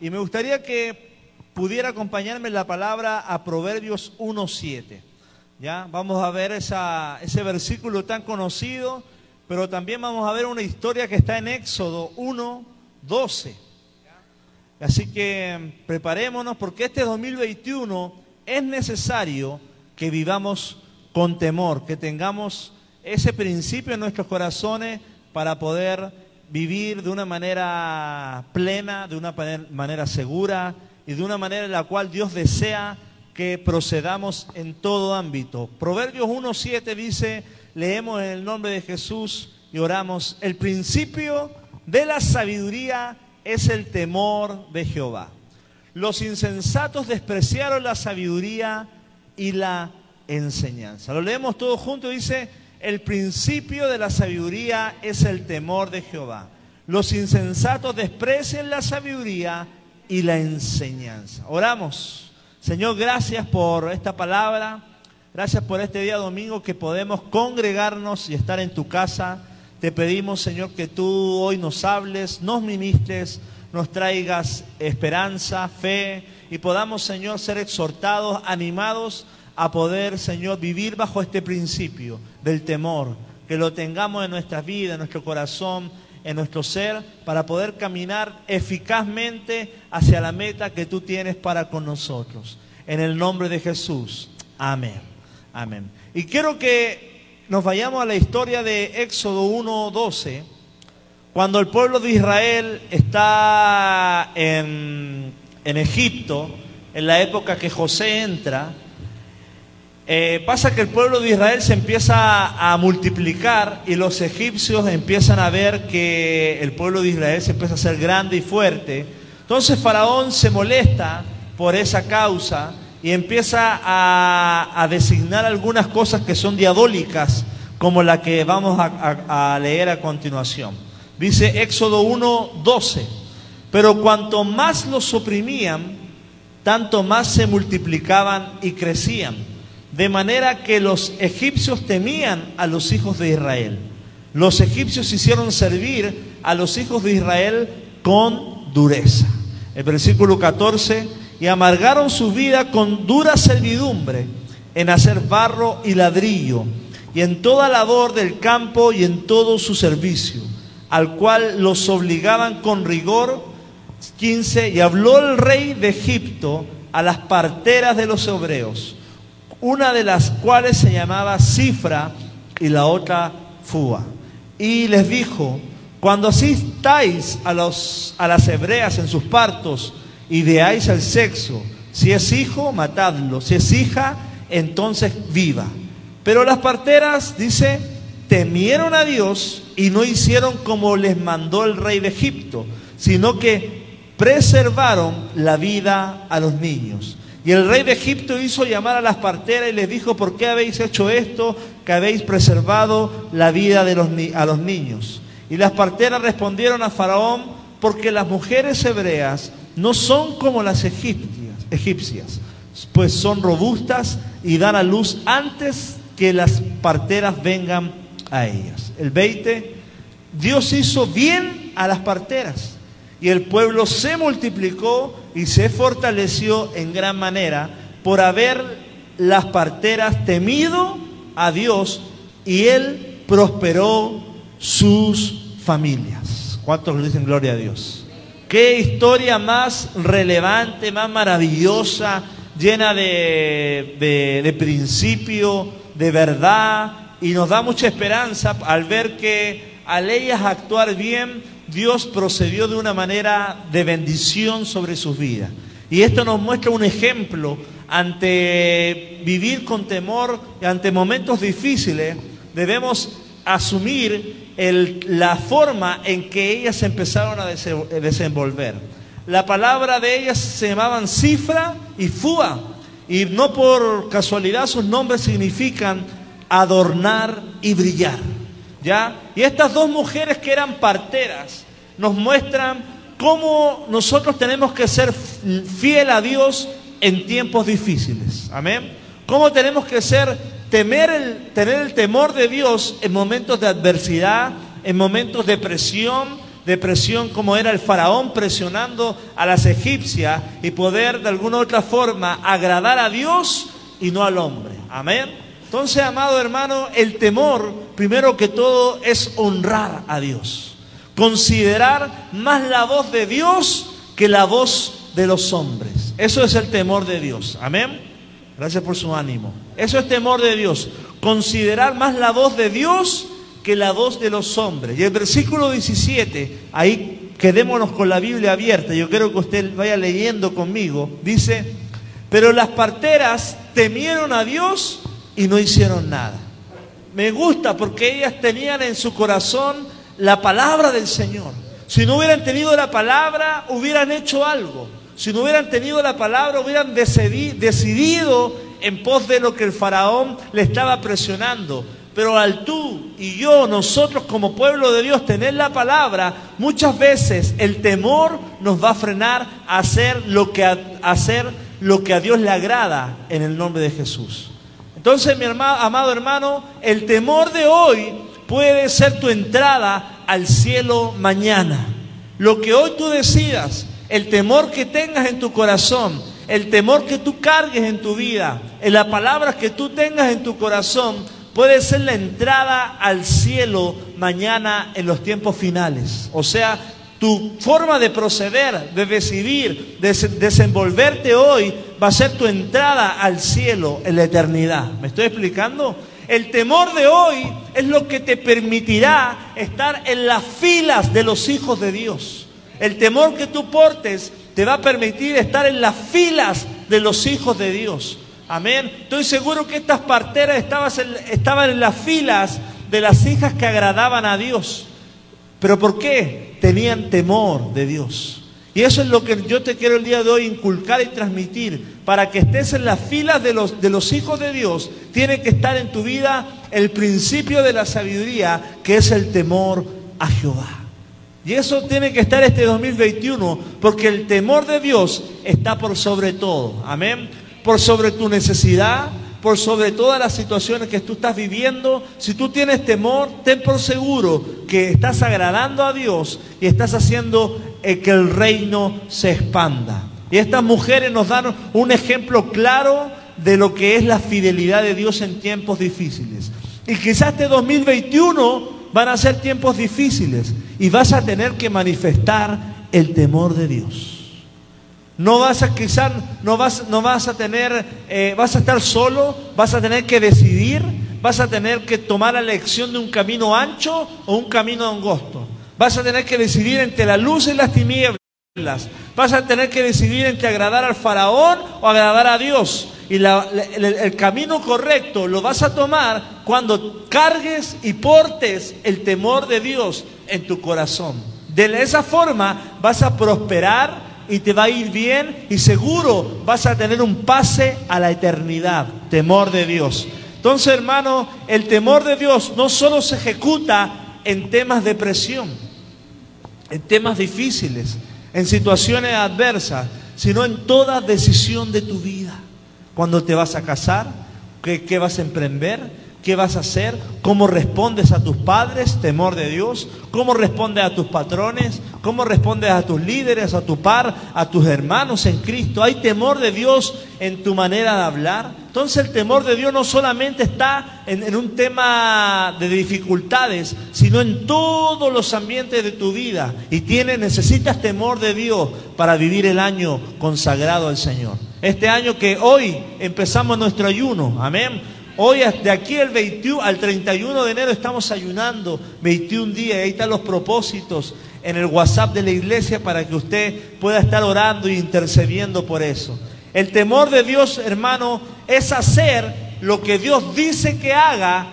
y me gustaría que pudiera acompañarme la palabra a Proverbios 1.7. ¿Ya? Vamos a ver ese versículo tan conocido, pero también vamos a ver una historia que está en Éxodo 1.12. Así que preparémonos porque este 2021 es necesario que vivamos con temor, que tengamos ese principio en nuestros corazones para poder vivir de una manera plena, de una manera segura y de una manera en la cual Dios desea que procedamos en todo ámbito. Proverbios 1.7 dice, leemos en el nombre de Jesús y oramos, el principio de la sabiduría es el temor de Jehová. Los insensatos despreciaron la sabiduría y la enseñanza. Lo leemos todos juntos, dice, el principio de la sabiduría es el temor de Jehová. Los insensatos desprecian la sabiduría y la enseñanza. Oramos. Señor, gracias por esta palabra. Gracias por este día domingo que podemos congregarnos y estar en tu casa. Te pedimos, Señor, que tú hoy nos hables, nos ministres, nos traigas esperanza, fe y podamos, Señor, ser exhortados, animados a poder, Señor, vivir bajo este principio del temor, que lo tengamos en nuestra vida, en nuestro corazón, en nuestro ser, para poder caminar eficazmente hacia la meta que tú tienes para con nosotros. En el nombre de Jesús. Amén. Amén. Y quiero que nos vayamos a la historia de Éxodo 1.12, cuando el pueblo de Israel está en, en Egipto, en la época que José entra, eh, pasa que el pueblo de Israel se empieza a multiplicar y los egipcios empiezan a ver que el pueblo de Israel se empieza a hacer grande y fuerte. Entonces Faraón se molesta por esa causa y empieza a, designar algunas cosas que son diabólicas, como la que vamos a, a leer a continuación. Dice Éxodo 1, 12. Pero cuanto más los oprimían, tanto más se multiplicaban y crecían de manera que los egipcios temían a los hijos de Israel. Los egipcios hicieron servir a los hijos de Israel con dureza. El versículo 14, y amargaron su vida con dura servidumbre en hacer barro y ladrillo, y en toda labor del campo y en todo su servicio, al cual los obligaban con rigor. 15, y habló el rey de Egipto a las parteras de los hebreos una de las cuales se llamaba Cifra y la otra Fua. Y les dijo, cuando asistáis a, a las hebreas en sus partos y veáis el sexo, si es hijo, matadlo, si es hija, entonces viva. Pero las parteras, dice, temieron a Dios y no hicieron como les mandó el rey de Egipto, sino que preservaron la vida a los niños. Y el rey de Egipto hizo llamar a las parteras y les dijo, ¿por qué habéis hecho esto? Que habéis preservado la vida de los, a los niños. Y las parteras respondieron a Faraón, porque las mujeres hebreas no son como las egipcias, egipcias, pues son robustas y dan a luz antes que las parteras vengan a ellas. El 20, Dios hizo bien a las parteras y el pueblo se multiplicó y se fortaleció en gran manera por haber las parteras temido a Dios y él prosperó sus familias. ¿Cuántos dicen gloria a Dios? Qué historia más relevante, más maravillosa, llena de, de, de principio, de verdad, y nos da mucha esperanza al ver que al ellas actuar bien, Dios procedió de una manera de bendición sobre sus vidas. Y esto nos muestra un ejemplo ante vivir con temor, ante momentos difíciles, debemos asumir la forma en que ellas empezaron a desenvolver. La palabra de ellas se llamaban cifra y fua, y no por casualidad sus nombres significan adornar y brillar. ¿Ya? Y estas dos mujeres que eran parteras nos muestran cómo nosotros tenemos que ser fiel a Dios en tiempos difíciles. Amén. Cómo tenemos que ser temer el, tener el temor de Dios en momentos de adversidad, en momentos de presión, de presión como era el faraón presionando a las egipcias y poder de alguna u otra forma agradar a Dios y no al hombre. Amén. Entonces, amado hermano, el temor, primero que todo, es honrar a Dios. Considerar más la voz de Dios que la voz de los hombres. Eso es el temor de Dios. Amén. Gracias por su ánimo. Eso es temor de Dios. Considerar más la voz de Dios que la voz de los hombres. Y el versículo 17, ahí quedémonos con la Biblia abierta, yo quiero que usted vaya leyendo conmigo, dice, pero las parteras temieron a Dios y no hicieron nada. Me gusta porque ellas tenían en su corazón la palabra del Señor. Si no hubieran tenido la palabra, hubieran hecho algo. Si no hubieran tenido la palabra, hubieran decidido en pos de lo que el faraón le estaba presionando. Pero al tú y yo, nosotros como pueblo de Dios, tener la palabra, muchas veces el temor nos va a frenar a hacer lo que a, hacer lo que a Dios le agrada en el nombre de Jesús. Entonces, mi amado hermano, el temor de hoy puede ser tu entrada al cielo mañana. Lo que hoy tú decidas, el temor que tengas en tu corazón, el temor que tú cargues en tu vida, en las palabras que tú tengas en tu corazón, puede ser la entrada al cielo mañana en los tiempos finales. O sea, tu forma de proceder, de decidir, de desenvolverte hoy, va a ser tu entrada al cielo en la eternidad. ¿Me estoy explicando? El temor de hoy es lo que te permitirá estar en las filas de los hijos de Dios. El temor que tú portes te va a permitir estar en las filas de los hijos de Dios. Amén. Estoy seguro que estas parteras estaban en las filas de las hijas que agradaban a Dios. ¿Pero por qué? Tenían temor de Dios. Y eso es lo que yo te quiero el día de hoy inculcar y transmitir. Para que estés en las filas de los, de los hijos de Dios, tiene que estar en tu vida el principio de la sabiduría, que es el temor a Jehová. Y eso tiene que estar este 2021, porque el temor de Dios está por sobre todo. Amén por sobre tu necesidad, por sobre todas las situaciones que tú estás viviendo. Si tú tienes temor, ten por seguro que estás agradando a Dios y estás haciendo eh, que el reino se expanda. Y estas mujeres nos dan un ejemplo claro de lo que es la fidelidad de Dios en tiempos difíciles. Y quizás este 2021 van a ser tiempos difíciles y vas a tener que manifestar el temor de Dios. No vas a quizás, no vas, no vas a tener, eh, vas a estar solo, vas a tener que decidir, vas a tener que tomar la elección de un camino ancho o un camino angosto. Vas a tener que decidir entre la luz y las tinieblas. Vas a tener que decidir entre agradar al faraón o agradar a Dios. Y el, camino correcto lo vas a tomar cuando cargues y portes el temor de Dios en tu corazón. De esa forma vas a prosperar y te va a ir bien y seguro vas a tener un pase a la eternidad. Temor de Dios. Entonces, hermano, el temor de Dios no solo se ejecuta en temas de presión, en temas difíciles, en situaciones adversas, sino en toda decisión de tu vida. Cuando te vas a casar, qué, qué vas a emprender, ¿Qué vas a hacer? ¿Cómo respondes a tus padres? Temor de Dios. ¿Cómo respondes a tus patrones? ¿Cómo respondes a tus líderes, a tu par, a tus hermanos en Cristo? ¿Hay temor de Dios en tu manera de hablar? Entonces el temor de Dios no solamente está en, un tema de dificultades, sino en todos los ambientes de tu vida. Y tienes, necesitas temor de Dios para vivir el año consagrado al Señor. Este año que hoy empezamos nuestro ayuno. Amén Hoy, de aquí el 21 al 31 de enero, estamos ayunando 21 días. Ahí están los propósitos en el WhatsApp de la iglesia para que usted pueda estar orando e intercediendo por eso. El temor de Dios, hermano, es hacer lo que Dios dice que haga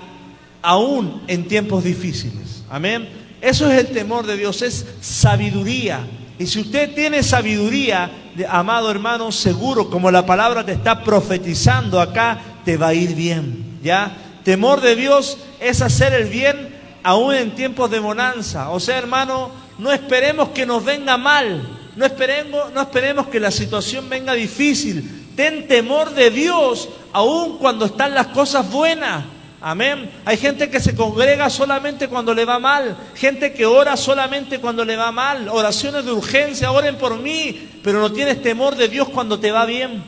aún en tiempos difíciles. Amén. Eso es el temor de Dios, es sabiduría. Y si usted tiene sabiduría, amado hermano, seguro, como la palabra te está profetizando acá, te va a ir bien. ¿Ya? Temor de Dios es hacer el bien aún en tiempos de bonanza. O sea, hermano, no esperemos que nos venga mal. No esperemos, no esperemos que la situación venga difícil. Ten temor de Dios aún cuando están las cosas buenas. Amén. Hay gente que se congrega solamente cuando le va mal. Gente que ora solamente cuando le va mal. Oraciones de urgencia, oren por mí. Pero no tienes temor de Dios cuando te va bien.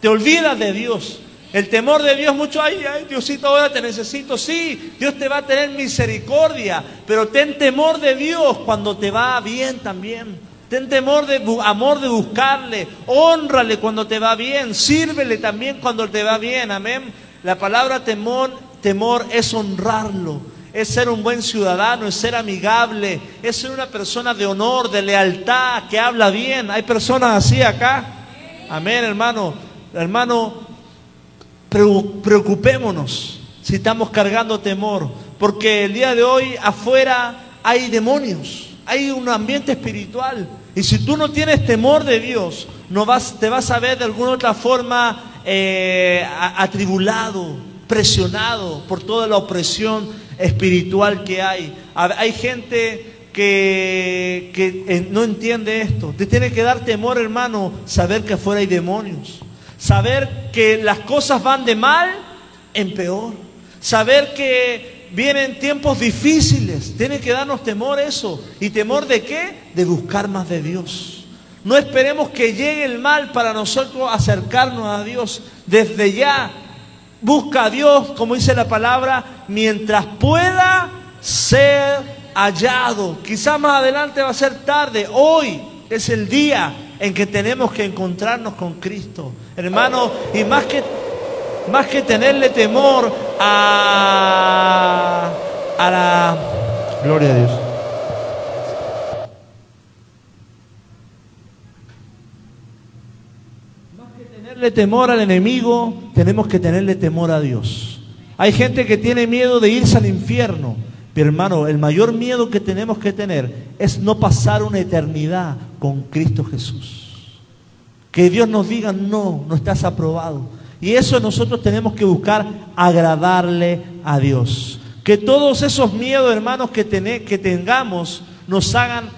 Te olvidas de Dios. El temor de Dios, mucho, ay, ay, Diosito, ahora te necesito. Sí, Dios te va a tener misericordia. Pero ten temor de Dios cuando te va bien también. Ten temor de amor de buscarle. Honrale cuando te va bien. Sírvele también cuando te va bien. Amén. La palabra temor Temor es honrarlo, es ser un buen ciudadano, es ser amigable, es ser una persona de honor, de lealtad, que habla bien. Hay personas así acá. Amén, hermano. Hermano, preocupémonos si estamos cargando temor, porque el día de hoy afuera hay demonios, hay un ambiente espiritual. Y si tú no tienes temor de Dios, no vas, te vas a ver de alguna otra forma eh, atribulado, presionado por toda la opresión espiritual que hay. Hay gente que, que, no entiende esto. Te tiene que dar temor, hermano, saber que afuera hay demonios. Saber que las cosas van de mal en peor. Saber que vienen tiempos difíciles. Tiene que darnos temor eso. ¿Y temor de qué? De buscar más de Dios. No esperemos que llegue el mal para nosotros acercarnos a Dios. Desde ya Busca a Dios, como dice la palabra, mientras pueda ser hallado. Quizá más adelante va a ser tarde. Hoy es el día en que tenemos que encontrarnos con Cristo. Hermano, y más que, más que tenerle temor a, a la... Gloria a Dios. tenerle temor al enemigo, tenemos que tenerle temor a Dios. Hay gente que tiene miedo de irse al infierno. Pero hermano, el mayor miedo que tenemos que tener es no pasar una eternidad con Cristo Jesús. Que Dios nos diga, no, no estás aprobado. Y eso nosotros tenemos que buscar agradarle a Dios. Que todos esos miedos, hermanos, que, que tengamos nos hagan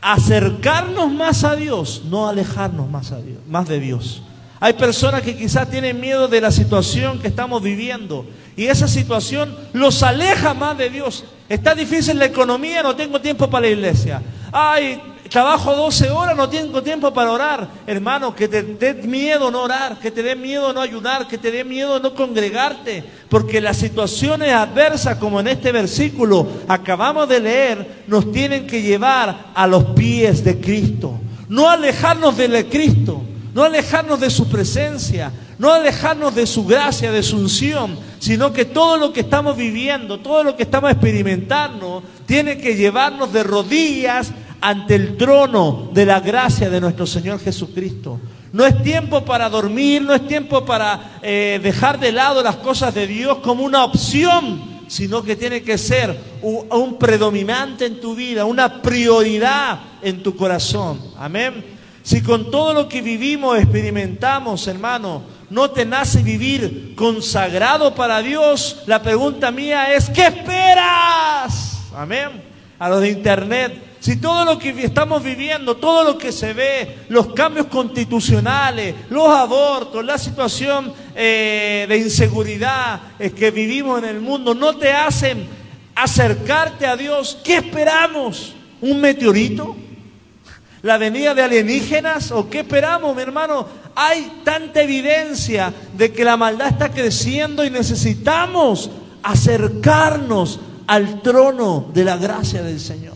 acercarnos más a Dios, no alejarnos más, a Dios, más de Dios. Hay personas que quizás tienen miedo de la situación que estamos viviendo y esa situación los aleja más de Dios. Está difícil la economía, no tengo tiempo para la iglesia. Ay, trabajo 12 horas, no tengo tiempo para orar. Hermano, que te dé miedo no orar, que te dé miedo no ayudar, que te dé miedo no congregarte, porque las situaciones adversas, como en este versículo acabamos de leer, nos tienen que llevar a los pies de Cristo, no alejarnos de Cristo no alejarnos de su presencia, no alejarnos de su gracia, de su unción, sino que todo lo que estamos viviendo, todo lo que estamos experimentando, tiene que llevarnos de rodillas ante el trono de la gracia de nuestro Señor Jesucristo. No es tiempo para dormir, no es tiempo para eh, dejar de lado las cosas de Dios como una opción, sino que tiene que ser un predominante en tu vida, una prioridad en tu corazón. Amén. Si con todo lo que vivimos, experimentamos, hermano, no te nace vivir consagrado para Dios, la pregunta mía es, ¿qué esperas? Amén. A los de internet. Si todo lo que estamos viviendo, todo lo que se ve, los cambios constitucionales, los abortos, la situación eh, de inseguridad eh, que vivimos en el mundo, no te hacen acercarte a Dios, ¿qué esperamos? ¿Un meteorito? La venida de alienígenas o qué esperamos, mi hermano? Hay tanta evidencia de que la maldad está creciendo y necesitamos acercarnos al trono de la gracia del Señor.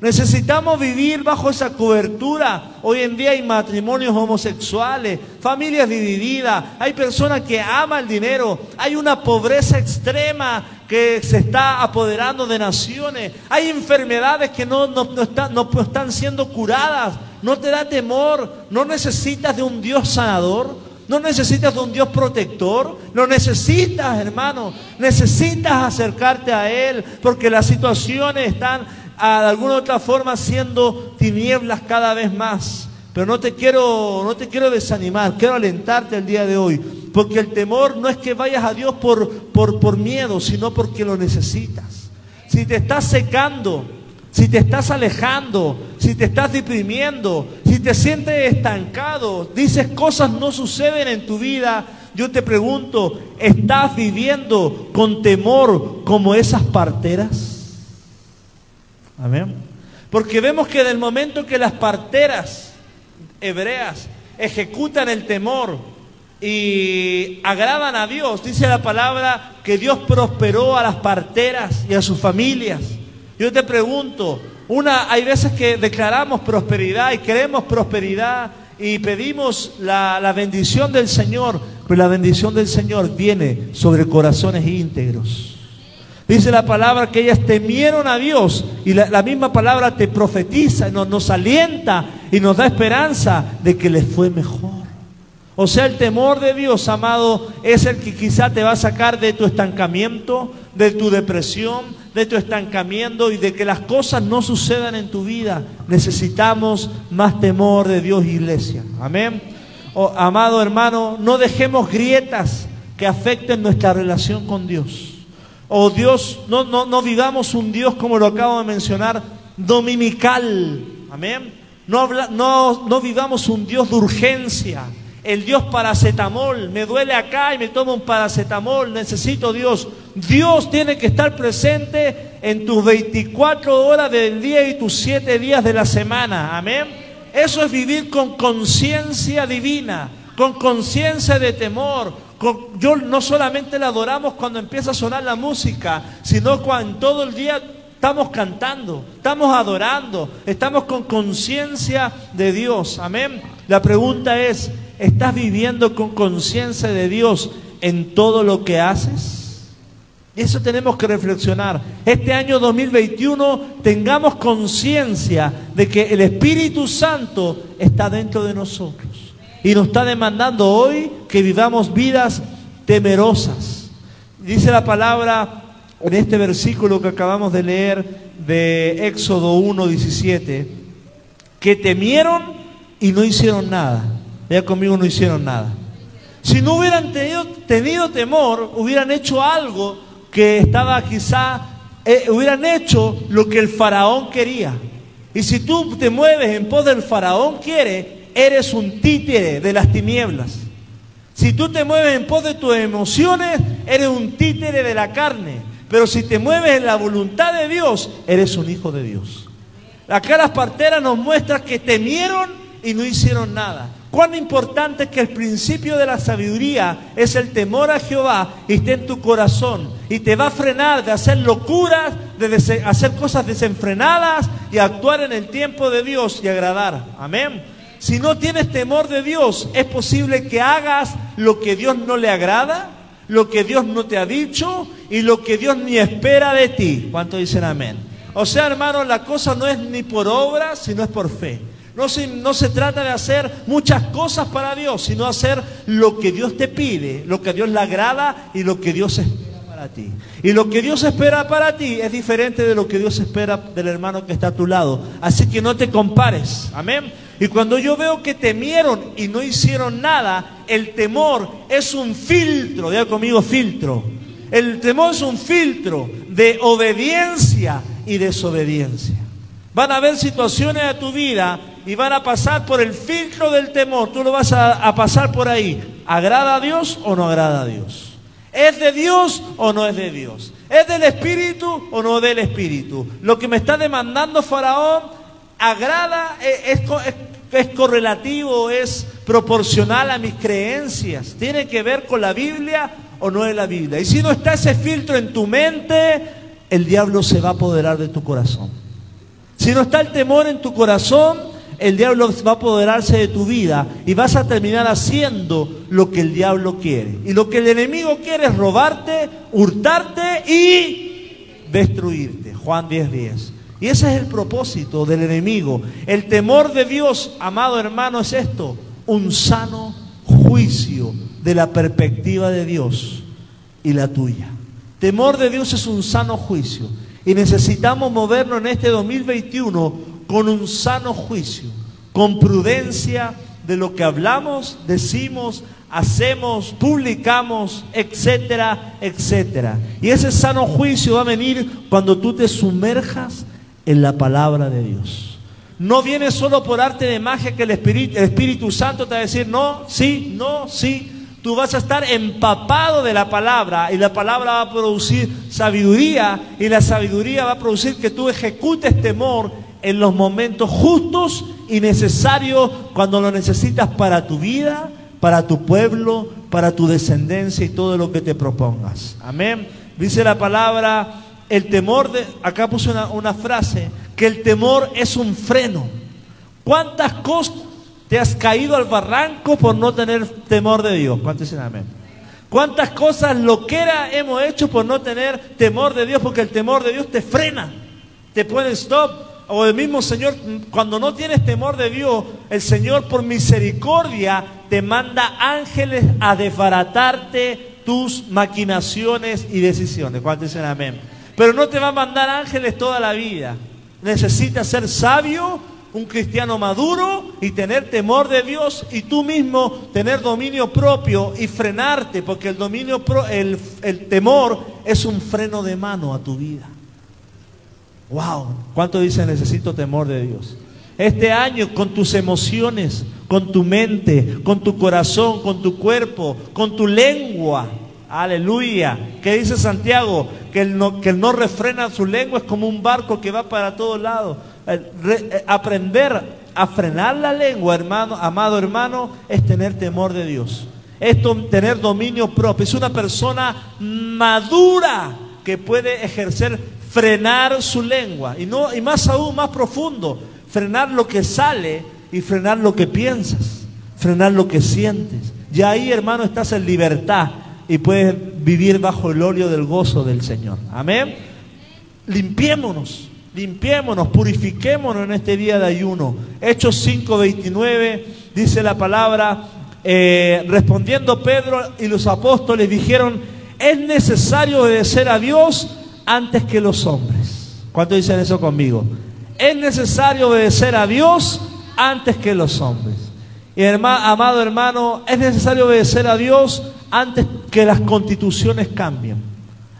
Necesitamos vivir bajo esa cobertura. Hoy en día hay matrimonios homosexuales, familias divididas, hay personas que aman el dinero, hay una pobreza extrema que se está apoderando de naciones, hay enfermedades que no, están, no están siendo curadas. No te da temor, no necesitas de un Dios sanador, no necesitas de un Dios protector, no necesitas, hermano, necesitas acercarte a Él porque las situaciones están de alguna otra forma siendo tinieblas cada vez más. Pero no te quiero, no te quiero desanimar, quiero alentarte el día de hoy. Porque el temor no es que vayas a Dios por, por, por miedo, sino porque lo necesitas. Si te estás secando, si te estás alejando, si te estás deprimiendo, si te sientes estancado, dices cosas no suceden en tu vida, yo te pregunto, ¿estás viviendo con temor como esas parteras? Amén. Porque vemos que en el momento que las parteras hebreas ejecutan el temor y agradan a Dios, dice la palabra que Dios prosperó a las parteras y a sus familias. Yo te pregunto, una, hay veces que declaramos prosperidad y queremos prosperidad y pedimos la, la bendición del Señor, pero la bendición del Señor viene sobre corazones íntegros. Dice la palabra que ellas temieron a Dios y la, misma palabra te profetiza, nos, nos alienta y nos da esperanza de que les fue mejor. O sea, el temor de Dios, amado, es el que quizá te va a sacar de tu estancamiento, de tu depresión, de tu estancamiento y de que las cosas no sucedan en tu vida. Necesitamos más temor de Dios, iglesia. Amén. Oh, amado hermano, no dejemos grietas que afecten nuestra relación con Dios. Oh Dios, no, no, no vivamos un Dios como lo acabo de mencionar, dominical. Amén. No, no, no vivamos un Dios de urgencia. El Dios paracetamol, me duele acá y me tomo un paracetamol, necesito Dios. Dios tiene que estar presente en tus 24 horas del día y tus 7 días de la semana. Amén. Eso es vivir con conciencia divina, con conciencia de temor, yo no solamente la adoramos cuando empieza a sonar la música, sino cuando todo el día estamos cantando, estamos adorando, estamos con conciencia de Dios. Amén. La pregunta es, ¿estás viviendo con conciencia de Dios en todo lo que haces? Eso tenemos que reflexionar. Este año 2021 tengamos conciencia de que el Espíritu Santo está dentro de nosotros. Y nos está demandando hoy que vivamos vidas temerosas. Dice la palabra en este versículo que acabamos de leer de Éxodo 1, 17, que temieron y no hicieron nada. Ya conmigo no hicieron nada. Si no hubieran tenido, tenido temor, hubieran hecho algo que estaba quizá, eh, hubieran hecho lo que el faraón quería. Y si tú te mueves en pos del faraón quiere, eres un títere de las tinieblas. Si tú te mueves en pos de tus emociones, eres un títere de la carne. Pero si te mueves en la voluntad de Dios, eres un hijo de Dios. Acá las parteras nos muestran que temieron y no hicieron nada. Cuán importante es que el principio de la sabiduría es el temor a Jehová y esté en tu corazón y te va a frenar de hacer locuras, de hacer cosas desenfrenadas y actuar en el tiempo de Dios y agradar. Amén. Si no tienes temor de Dios, es posible que hagas lo que Dios no le agrada, lo que Dios no te ha dicho y lo que Dios ni espera de ti. ¿Cuánto dicen amén? O sea, hermano, la cosa no es ni por obra, sino es por fe. No se, no se trata de hacer muchas cosas para Dios, sino hacer lo que Dios te pide, lo que Dios le agrada y lo que Dios espera para ti. Y lo que Dios espera para ti es diferente de lo que Dios espera del hermano que está a tu lado. Así que no te compares. Amén. Y cuando yo veo que temieron y no hicieron nada, el temor es un filtro, diga conmigo filtro. El temor es un filtro de obediencia y desobediencia. Van a haber situaciones de tu vida y van a pasar por el filtro del temor. Tú lo vas a, pasar por ahí. ¿Agrada a Dios o no agrada a Dios? ¿Es de Dios o no es de Dios? ¿Es del Espíritu o no del Espíritu? Lo que me está demandando Faraón agrada, eh, es, es, correlativo, es proporcional a mis creencias. Tiene que ver con la Biblia o no es la Biblia. Y si no está ese filtro en tu mente, el diablo se va a apoderar de tu corazón. Si no está el temor en tu corazón, el diablo va a apoderarse de tu vida y vas a terminar haciendo lo que el diablo quiere. Y lo que el enemigo quiere es robarte, hurtarte y destruirte. Juan 10:10. 10. Y ese es el propósito del enemigo. El temor de Dios, amado hermano, es esto, un sano juicio de la perspectiva de Dios y la tuya. Temor de Dios es un sano juicio. Y necesitamos movernos en este 2021 con un sano juicio, con prudencia de lo que hablamos, decimos, hacemos, publicamos, etcétera, etcétera. Y ese sano juicio va a venir cuando tú te sumerjas en la palabra de Dios. No viene solo por arte de magia que el Espíritu, el Espíritu Santo te va a decir no, sí, no, sí. Tú vas a estar empapado de la palabra y la palabra va a producir sabiduría y la sabiduría va a producir que tú ejecutes temor en los momentos justos y necesarios cuando lo necesitas para tu vida, para tu pueblo, para tu descendencia y todo lo que te propongas. Amén. Dice la palabra, el temor de, acá puse una, frase, que el temor es un freno. ¿Cuántas cosas te has caído al barranco por no tener temor de Dios? ¿Cuántos dicen amén? ¿Cuántas cosas loquera hemos hecho por no tener temor de Dios? Porque el temor de Dios te frena, te pone stop. O el mismo Señor, cuando no tienes temor de Dios, el Señor por misericordia te manda ángeles a desbaratarte tus maquinaciones y decisiones. ¿Cuántos dicen amén? Pero no te va a mandar ángeles toda la vida. Necesitas ser sabio, un cristiano maduro y tener temor de Dios y tú mismo tener dominio propio y frenarte, porque el dominio pro, el, el temor es un freno de mano a tu vida. Wow, ¿cuánto dice necesito temor de Dios? Este año con tus emociones, con tu mente, con tu corazón, con tu cuerpo, con tu lengua. Aleluya. ¿Qué dice Santiago? Que el, no, que refrena su lengua es como un barco que va para todos lados. Re, aprender a frenar la lengua, hermano, amado hermano, es tener temor de Dios. Es tener dominio propio. Es una persona madura que puede ejercer frenar su lengua y no y más aún más profundo, frenar lo que sale y frenar lo que piensas, frenar lo que sientes. Y ahí, hermano, estás en libertad y puedes vivir bajo el óleo del gozo del Señor. Amén. Limpiémonos, limpiémonos, purifiquémonos en este día de ayuno. Hechos 5:29 dice la palabra, eh, respondiendo Pedro y los apóstoles dijeron, es necesario obedecer a Dios antes que los hombres. ¿Cuántos dicen eso conmigo? Es necesario obedecer a Dios antes que los hombres. Y hermano, amado hermano, es necesario obedecer a Dios antes que las constituciones cambien,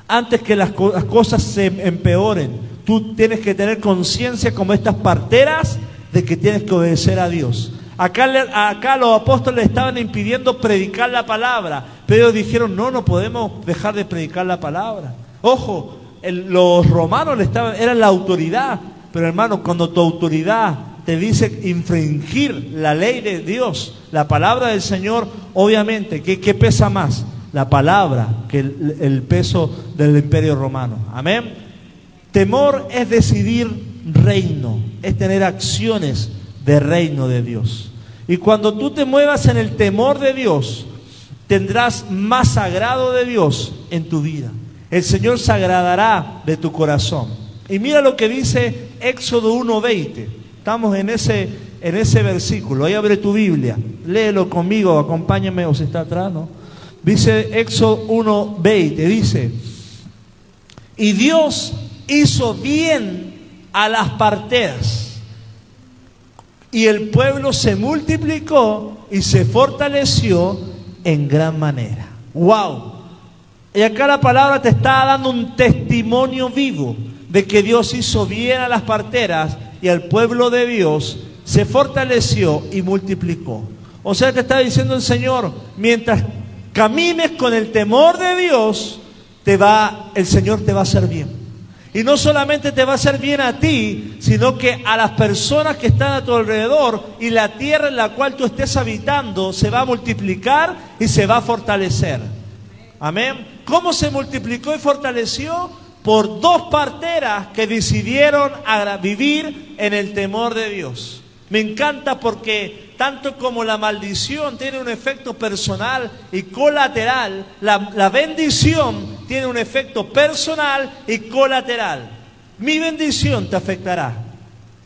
antes que las, cosas se empeoren. Tú tienes que tener conciencia como estas parteras de que tienes que obedecer a Dios. Acá, los apóstoles estaban impidiendo predicar la palabra, pero dijeron, no, no podemos dejar de predicar la palabra. Ojo, los romanos le estaban, eran la autoridad, pero hermano, cuando tu autoridad te dice infringir la ley de Dios, la palabra del Señor, obviamente, ¿qué, pesa más? La palabra que el, el peso del imperio romano. Amén. Temor es decidir reino, es tener acciones de reino de Dios. Y cuando tú te muevas en el temor de Dios, tendrás más sagrado de Dios en tu vida. El Señor se agradará de tu corazón. Y mira lo que dice Éxodo 1:20. Estamos en ese, en ese versículo. Ahí abre tu Biblia. Léelo conmigo, acompáñame o si está atrás, ¿no? Dice Éxodo 1:20. Dice, y Dios hizo bien a las parteras. Y el pueblo se multiplicó y se fortaleció en gran manera. ¡Wow! Y acá la palabra te está dando un testimonio vivo de que Dios hizo bien a las parteras y al pueblo de Dios se fortaleció y multiplicó. O sea, te está diciendo el Señor, mientras camines con el temor de Dios, te va, el Señor te va a hacer bien. Y no solamente te va a hacer bien a ti, sino que a las personas que están a tu alrededor y la tierra en la cual tú estés habitando se va a multiplicar y se va a fortalecer. Amén. ¿Cómo se multiplicó y fortaleció? Por dos parteras que decidieron vivir en el temor de Dios. Me encanta porque tanto como la maldición tiene un efecto personal y colateral, la, la, bendición tiene un efecto personal y colateral. Mi bendición te afectará.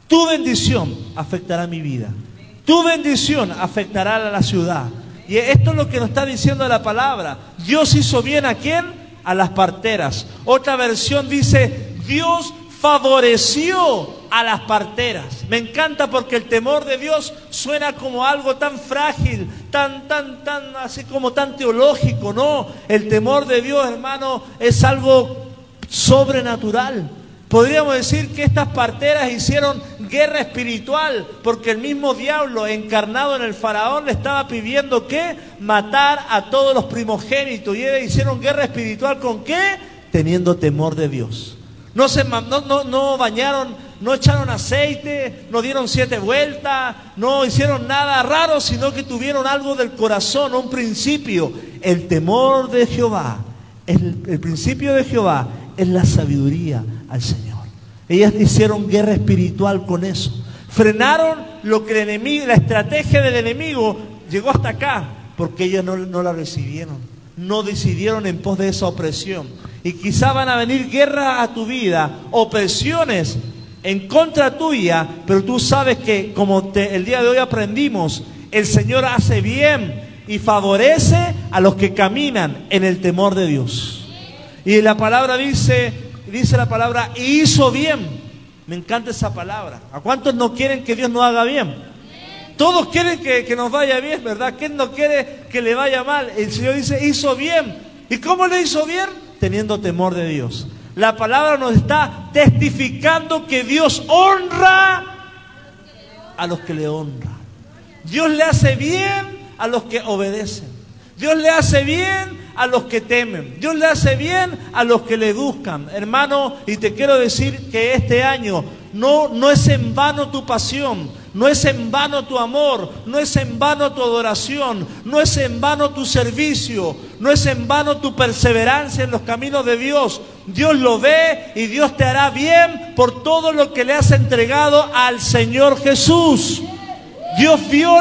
Tu bendición afectará mi vida. Tu bendición afectará a la ciudad. Y esto es lo que nos está diciendo la palabra. Dios hizo bien a quién? A las parteras. Otra versión dice, Dios favoreció a las parteras. Me encanta porque el temor de Dios suena como algo tan frágil, tan, tan, tan, así como tan teológico. No, el temor de Dios, hermano, es algo sobrenatural. Podríamos decir que estas parteras hicieron guerra espiritual, porque el mismo diablo encarnado en el faraón le estaba pidiendo que matar a todos los primogénitos. Y ellos hicieron guerra espiritual con qué? Teniendo temor de Dios. No, se, no, no, no bañaron, no echaron aceite, no dieron siete vueltas, no hicieron nada raro, sino que tuvieron algo del corazón, un principio. El temor de Jehová, el, el principio de Jehová es la sabiduría al Señor. Ellas hicieron guerra espiritual con eso. Frenaron lo que el enemigo, la estrategia del enemigo llegó hasta acá, porque ellas no, la recibieron. No decidieron en pos de esa opresión. Y quizá van a venir guerras a tu vida, opresiones en contra tuya, pero tú sabes que como te, el día de hoy aprendimos, el Señor hace bien y favorece a los que caminan en el temor de Dios. Y la palabra dice, dice la palabra, hizo bien. Me encanta esa palabra. ¿A cuántos no quieren que Dios nos haga bien? Todos quieren que, que nos vaya bien, ¿verdad? ¿Quién no quiere que le vaya mal? El Señor dice, hizo bien. ¿Y cómo le hizo bien? Teniendo temor de Dios. La palabra nos está testificando que Dios honra a los que le honran. Dios le hace bien a los que obedecen. Dios le hace bien a los que temen. Dios le hace bien a los que le buscan. Hermano, y te quiero decir que este año no, no es en vano tu pasión, no es en vano tu amor, no es en vano tu adoración, no es en vano tu servicio, no es en vano tu perseverancia en los caminos de Dios. Dios lo ve y Dios te hará bien por todo lo que le has entregado al Señor Jesús. Dios vio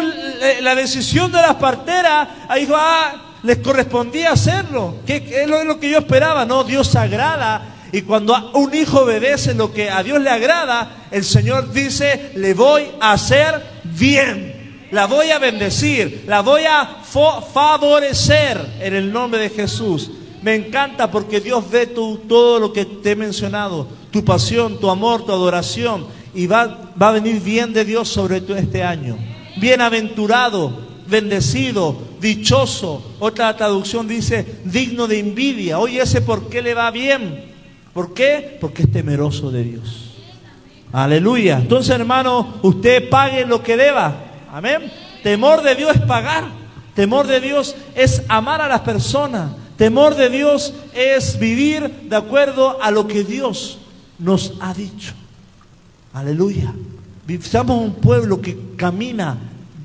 la decisión de las parteras, dijo, ah, les correspondía hacerlo. ¿Qué, es lo que yo esperaba? No, Dios agrada. Y cuando un hijo obedece lo que a Dios le agrada, el Señor dice, le voy a hacer bien. La voy a bendecir, la voy a favorecer en el nombre de Jesús. Me encanta porque Dios ve tu, todo lo que te he mencionado, tu pasión, tu amor, tu adoración, y va, va a venir bien de Dios sobre tu este año. Bienaventurado, bendecido, dichoso. Otra traducción dice digno de envidia. Oye, ese por qué le va bien. ¿Por qué? Porque es temeroso de Dios. Aleluya. Entonces, hermano, usted pague lo que deba. Amén. Temor de Dios es pagar. Temor de Dios es amar a las personas. Temor de Dios es vivir de acuerdo a lo que Dios nos ha dicho. Aleluya. Somos un pueblo que camina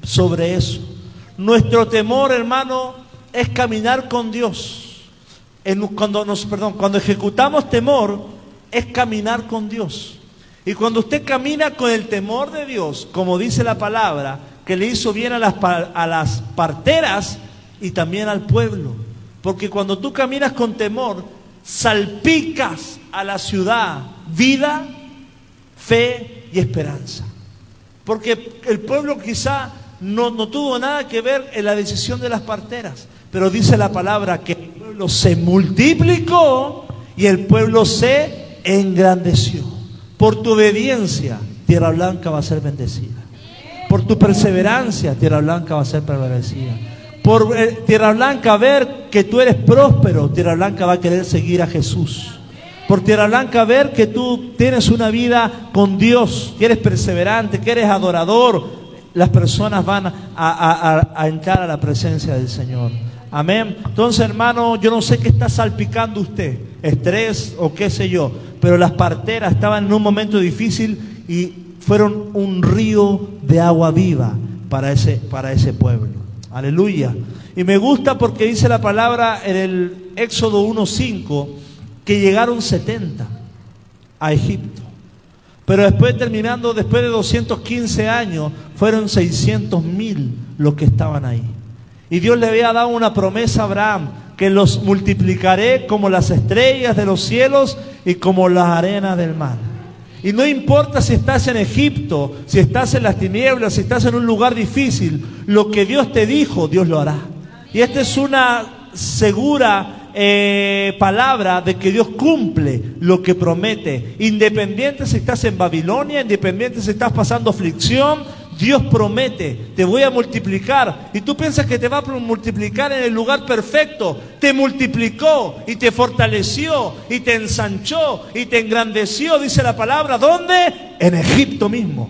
sobre eso. Nuestro temor, hermano, es caminar con Dios. cuando, nos, perdón, cuando ejecutamos temor, es caminar con Dios. Y cuando usted camina con el temor de Dios, como dice la palabra, que le hizo bien a las, a las parteras y también al pueblo. Porque cuando tú caminas con temor, salpicas a la ciudad vida, fe y esperanza. Porque el pueblo quizá no, no tuvo nada que ver en la decisión de las parteras. Pero dice la palabra que el pueblo se multiplicó y el pueblo se engrandeció. Por tu obediencia, Tierra Blanca va a ser bendecida. Por tu perseverancia, Tierra Blanca va a ser bendecida. Por eh, Tierra Blanca ver que tú eres próspero, Tierra Blanca va a querer seguir a Jesús. Por Tierra Blanca ver que tú tienes una vida con Dios, que eres perseverante, que eres adorador, las personas van a, entrar a la presencia del Señor. Amén. Entonces, hermano, yo no sé qué está salpicando usted, estrés o qué sé yo, pero las parteras estaban en un momento difícil y fueron un río de agua viva para ese, para ese pueblo. Aleluya. Y me gusta porque dice la palabra en el Éxodo 1.5 que llegaron 70 a Egipto. Pero después terminando, después de 215 años, fueron 600 mil los que estaban ahí. Y Dios le había dado una promesa a Abraham, que los multiplicaré como las estrellas de los cielos y como las arenas del mar. Y no importa si estás en Egipto, si estás en las tinieblas, si estás en un lugar difícil, lo que Dios te dijo, Dios lo hará. Y esta es una segura eh, palabra de que Dios cumple lo que promete. Independiente si estás en Babilonia, independiente si estás pasando aflicción, Dios promete, te voy a multiplicar. Y tú piensas que te va a multiplicar en el lugar perfecto. Te multiplicó y te fortaleció y te ensanchó y te engrandeció, dice la palabra. ¿Dónde? En Egipto mismo.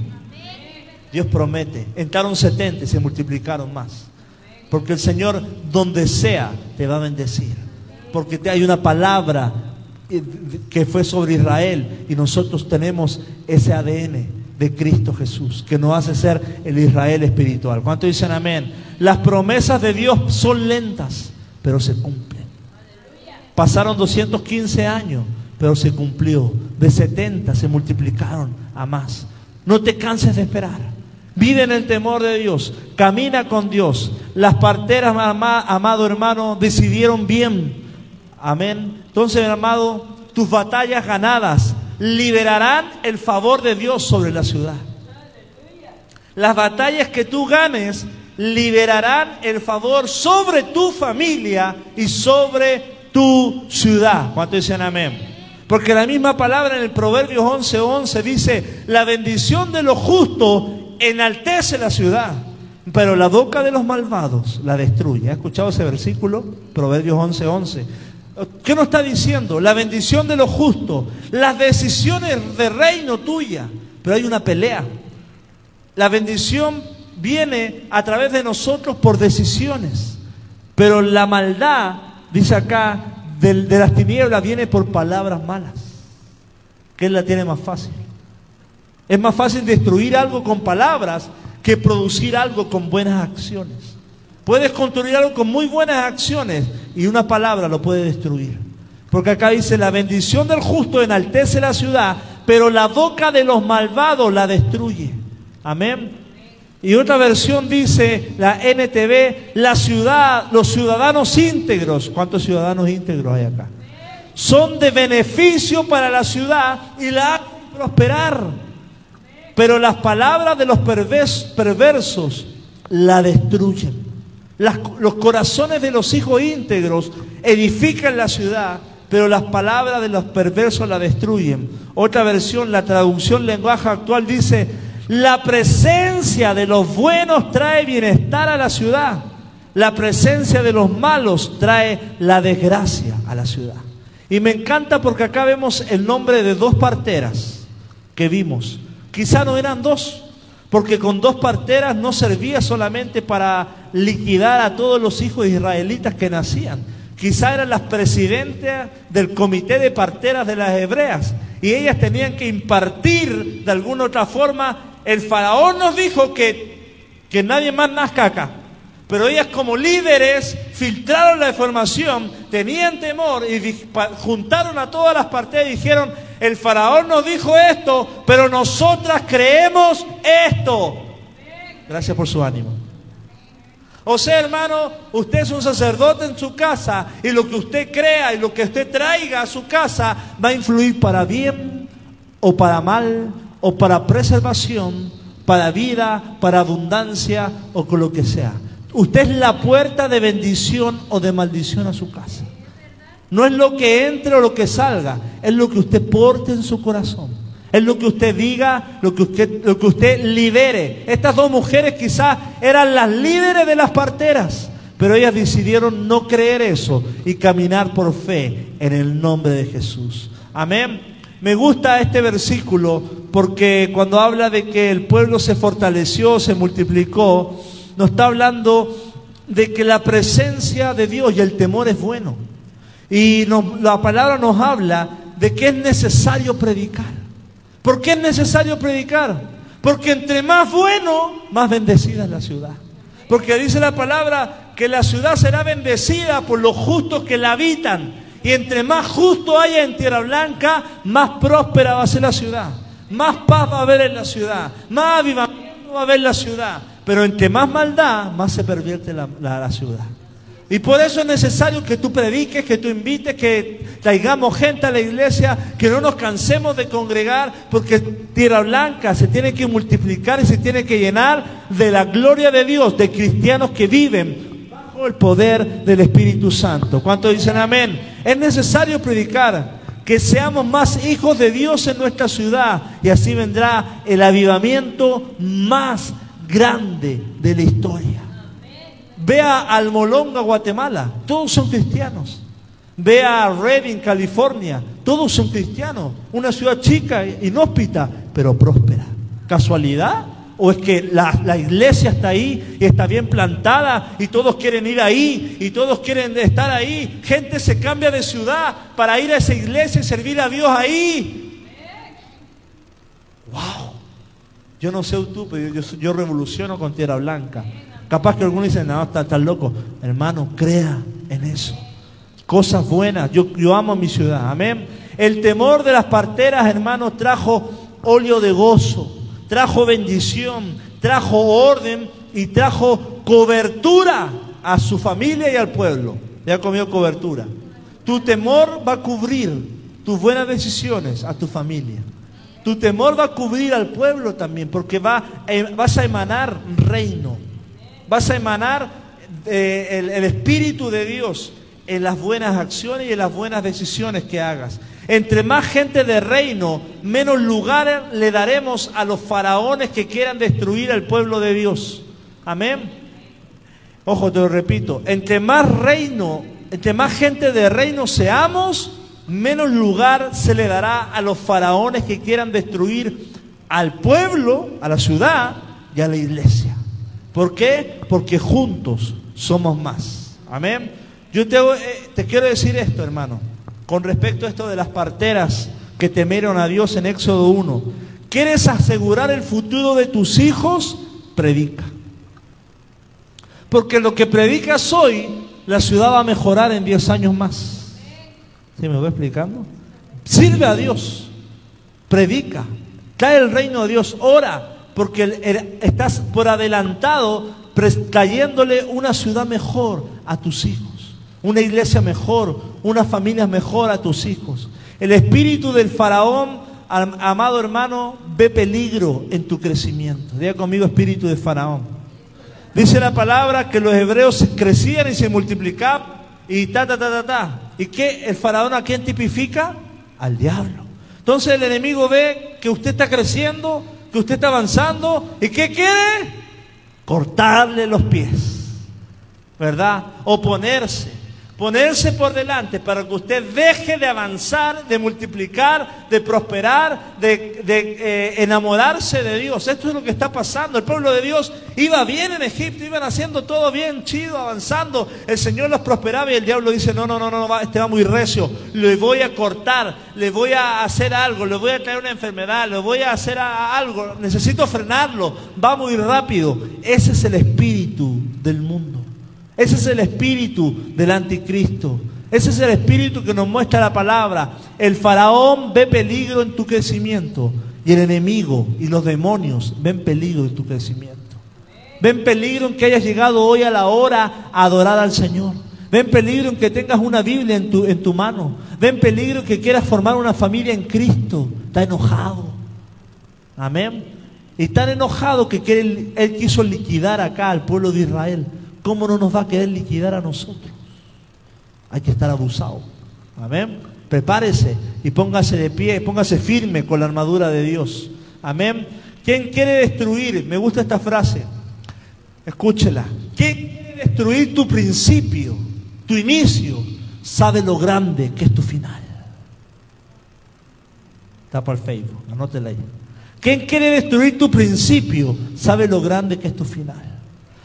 Dios promete. Entraron 70 y se multiplicaron más. Porque el Señor, donde sea, te va a bendecir. Porque hay una palabra eh, que fue sobre Israel y nosotros tenemos ese ADN de Cristo Jesús, que nos hace ser el Israel espiritual. ¿Cuánto dicen amén? Las promesas de Dios son lentas, pero se cumplen. Pasaron 215 años, pero se cumplió. De 70 se multiplicaron a más. No te canses de esperar. Vive en el temor de Dios. Camina con Dios. Las parteras, amado hermano, decidieron bien. Amén. Entonces, amado, tus batallas ganadas liberarán el favor de Dios sobre la ciudad. Las batallas que tú ganes liberarán el favor sobre tu familia y sobre tu ciudad. ¿Cuánto dicen amén? Porque la misma palabra en el Proverbios 11:11 11 dice, la bendición de los justos enaltece la ciudad, pero la boca de los malvados la destruye. ¿Has escuchado ese versículo? Proverbios 11:11. 11. ¿Qué nos está diciendo? La bendición de los justos, las decisiones de reino tuya. Pero hay una pelea. La bendición viene a través de nosotros por decisiones. Pero la maldad, dice acá, de, las tinieblas viene por palabras malas. ¿Quién la tiene más fácil? Es más fácil destruir algo con palabras que producir algo con buenas acciones. Puedes construir algo con muy buenas acciones y una palabra lo puede destruir. Porque acá dice, la bendición del justo enaltece la ciudad, pero la boca de los malvados la destruye. Amén. Y otra versión dice, la NTV, la ciudad, los ciudadanos íntegros. ¿Cuántos ciudadanos íntegros hay acá? Son de beneficio para la ciudad y la hacen prosperar. Pero las palabras de los perversos la destruyen los corazones de los hijos íntegros edifican la ciudad, pero las palabras de los perversos la destruyen. Otra versión, la traducción lenguaje actual dice, la presencia de los buenos trae bienestar a la ciudad, la presencia de los malos trae la desgracia a la ciudad. Y me encanta porque acá vemos el nombre de dos parteras que vimos. Quizá no eran dos, porque con dos parteras no servía solamente para liquidar a todos los hijos israelitas que nacían. Quizá eran las presidentes del comité de parteras de las hebreas y ellas tenían que impartir de alguna otra forma. El faraón nos dijo que, que nadie más nazca acá. Pero ellas como líderes filtraron la información, tenían temor y juntaron a todas las partes y dijeron, el faraón nos dijo esto, pero nosotras creemos esto. Gracias por su ánimo. O sea, hermano, usted es un sacerdote en su casa y lo que usted crea y lo que usted traiga a su casa va a influir para bien o para mal o para preservación, para vida, para abundancia o con lo que sea. Usted es la puerta de bendición o de maldición a su casa. No es lo que entre o lo que salga, es lo que usted porte en su corazón. Es lo que usted diga, lo que usted, lo que usted libere. Estas dos mujeres quizás eran las líderes de las parteras, pero ellas decidieron no creer eso y caminar por fe en el nombre de Jesús. Amén. Me gusta este versículo porque cuando habla de que el pueblo se fortaleció, se multiplicó, nos está hablando de que la presencia de Dios y el temor es bueno. Y la palabra nos habla de que es necesario predicar. ¿Por qué es necesario predicar? Porque entre más bueno, más bendecida es la ciudad. Porque dice la palabra que la ciudad será bendecida por los justos que la habitan. Y entre más justo haya en Tierra Blanca, más próspera va a ser la ciudad. Más paz va a haber en la ciudad. Más avivamiento va a haber en la ciudad. Pero entre más maldad, más se pervierte la, ciudad. Y por eso es necesario que tú prediques, que tú invites, que traigamos gente a la iglesia, que no nos cansemos de congregar, porque Tierra Blanca se tiene que multiplicar y se tiene que llenar de la gloria de Dios, de cristianos que viven bajo el poder del Espíritu Santo. ¿Cuántos dicen amén? Es necesario predicar, que seamos más hijos de Dios en nuestra ciudad y así vendrá el avivamiento más grande de la historia. Vea al Molonga, Guatemala, todos son cristianos. Vea a Redding, California, todos son cristianos. Una ciudad chica, inhóspita, pero próspera. ¿Casualidad? ¿O es que la, la, iglesia está ahí y está bien plantada y todos quieren ir ahí y todos quieren estar ahí? Gente se cambia de ciudad para ir a esa iglesia y servir a Dios ahí. ¡Wow! Yo no sé tú, pero yo, yo revoluciono con tierra blanca. Capaz que algunos dicen, no, está, está loco. Hermano, crea en eso. Cosas buenas. Yo, yo amo mi ciudad. Amén. El temor de las parteras, hermano, trajo óleo de gozo trajo bendición, trajo orden y trajo cobertura a su familia y al pueblo. Ya comió cobertura. Tu temor va a cubrir tus buenas decisiones a tu familia. Tu temor va a cubrir al pueblo también, porque va, eh, vas a emanar reino. Vas a emanar eh, el, el Espíritu de Dios en las buenas acciones y en las buenas decisiones que hagas. Entre más gente de reino, menos lugar le daremos a los faraones que quieran destruir al pueblo de Dios. Amén. Ojo, te lo repito. Entre más reino, entre más gente de reino seamos, menos lugar se le dará a los faraones que quieran destruir al pueblo, a la ciudad y a la iglesia. ¿Por qué? Porque juntos somos más. Amén. Yo te, eh, te quiero decir esto, hermano con respecto a esto de las parteras que temieron a Dios en Éxodo 1. ¿Quieres asegurar el futuro de tus hijos? Predica. Porque lo que predicas hoy, la ciudad va a mejorar en 10 años más. ¿Sí me voy explicando? Sirve a Dios. Predica. Cae el reino de Dios. Ora. Porque estás por adelantado trayéndole una ciudad mejor a tus hijos una iglesia mejor, una familia mejor a tus hijos. El espíritu del faraón, amado hermano, ve peligro en tu crecimiento. Diga conmigo espíritu de faraón. Dice la palabra que los hebreos crecían y se multiplicaban y ta, ta, ta, ta, ta. ¿Y qué? ¿El faraón a quién tipifica? Al diablo. Entonces el enemigo ve que usted está creciendo, que usted está avanzando y ¿qué quiere? Cortarle los pies. ¿Verdad? Oponerse ponerse por delante para que usted deje de avanzar, de multiplicar, de prosperar, de, eh, enamorarse de Dios. Esto es lo que está pasando. El pueblo de Dios iba bien en Egipto, iban haciendo todo bien, chido, avanzando. El Señor los prosperaba y el diablo dice, no, no, no, no, este va muy recio, le voy a cortar, le voy a hacer algo, le voy a traer una enfermedad, le voy a hacer algo, necesito frenarlo, va muy rápido. Ese es el espíritu del mundo. Ese es el espíritu del anticristo. Ese es el espíritu que nos muestra la palabra. El faraón ve peligro en tu crecimiento y el enemigo y los demonios ven peligro en tu crecimiento. Ven peligro en que hayas llegado hoy a la hora a adorar al Señor. Ven peligro en que tengas una Biblia en tu, en tu mano. Ven peligro en que quieras formar una familia en Cristo. Está enojado. Amén. Y tan enojado que él, él quiso liquidar acá al pueblo de Israel. ¿Cómo no nos va a querer liquidar a nosotros? Hay que estar abusado. Amén. Prepárese y póngase de pie, póngase firme con la armadura de Dios. Amén. ¿Quién quiere destruir? Me gusta esta frase. Escúchela. ¿Quién quiere destruir tu principio, tu inicio? Sabe lo grande que es tu final. Está el Facebook, anótela ahí. ¿Quién quiere destruir tu principio? Sabe lo grande que es tu final.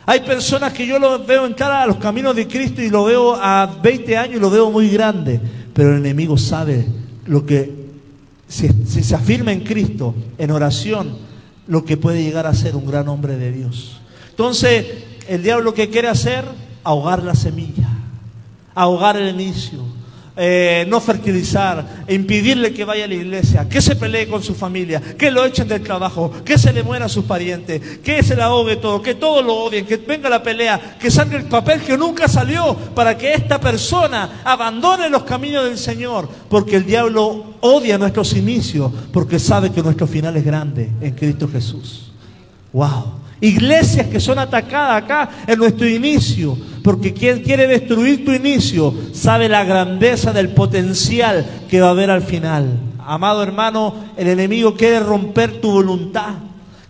Hay personas que yo lo veo en cara a los caminos de Cristo y lo veo a 20 años y lo veo muy grande, pero el enemigo sabe lo que, si, se afirma en Cristo, en oración, lo que puede llegar a ser un gran hombre de Dios. Entonces, el diablo que quiere hacer, ahogar la semilla, ahogar el inicio, eh, no fertilizar, impedirle que vaya a la iglesia, que se pelee con su familia, que lo echen del trabajo, que se le muera a sus parientes, que se la ahogue todo, que todos lo odien, que venga la pelea, que salga el papel que nunca salió para que esta persona abandone los caminos del Señor, porque el diablo odia nuestros inicios, porque sabe que nuestro final es grande en Cristo Jesús. Wow. Iglesias que son atacadas acá en nuestro inicio, porque quien quiere destruir tu inicio sabe la grandeza del potencial que va a haber al final. Amado hermano, el enemigo quiere romper tu voluntad,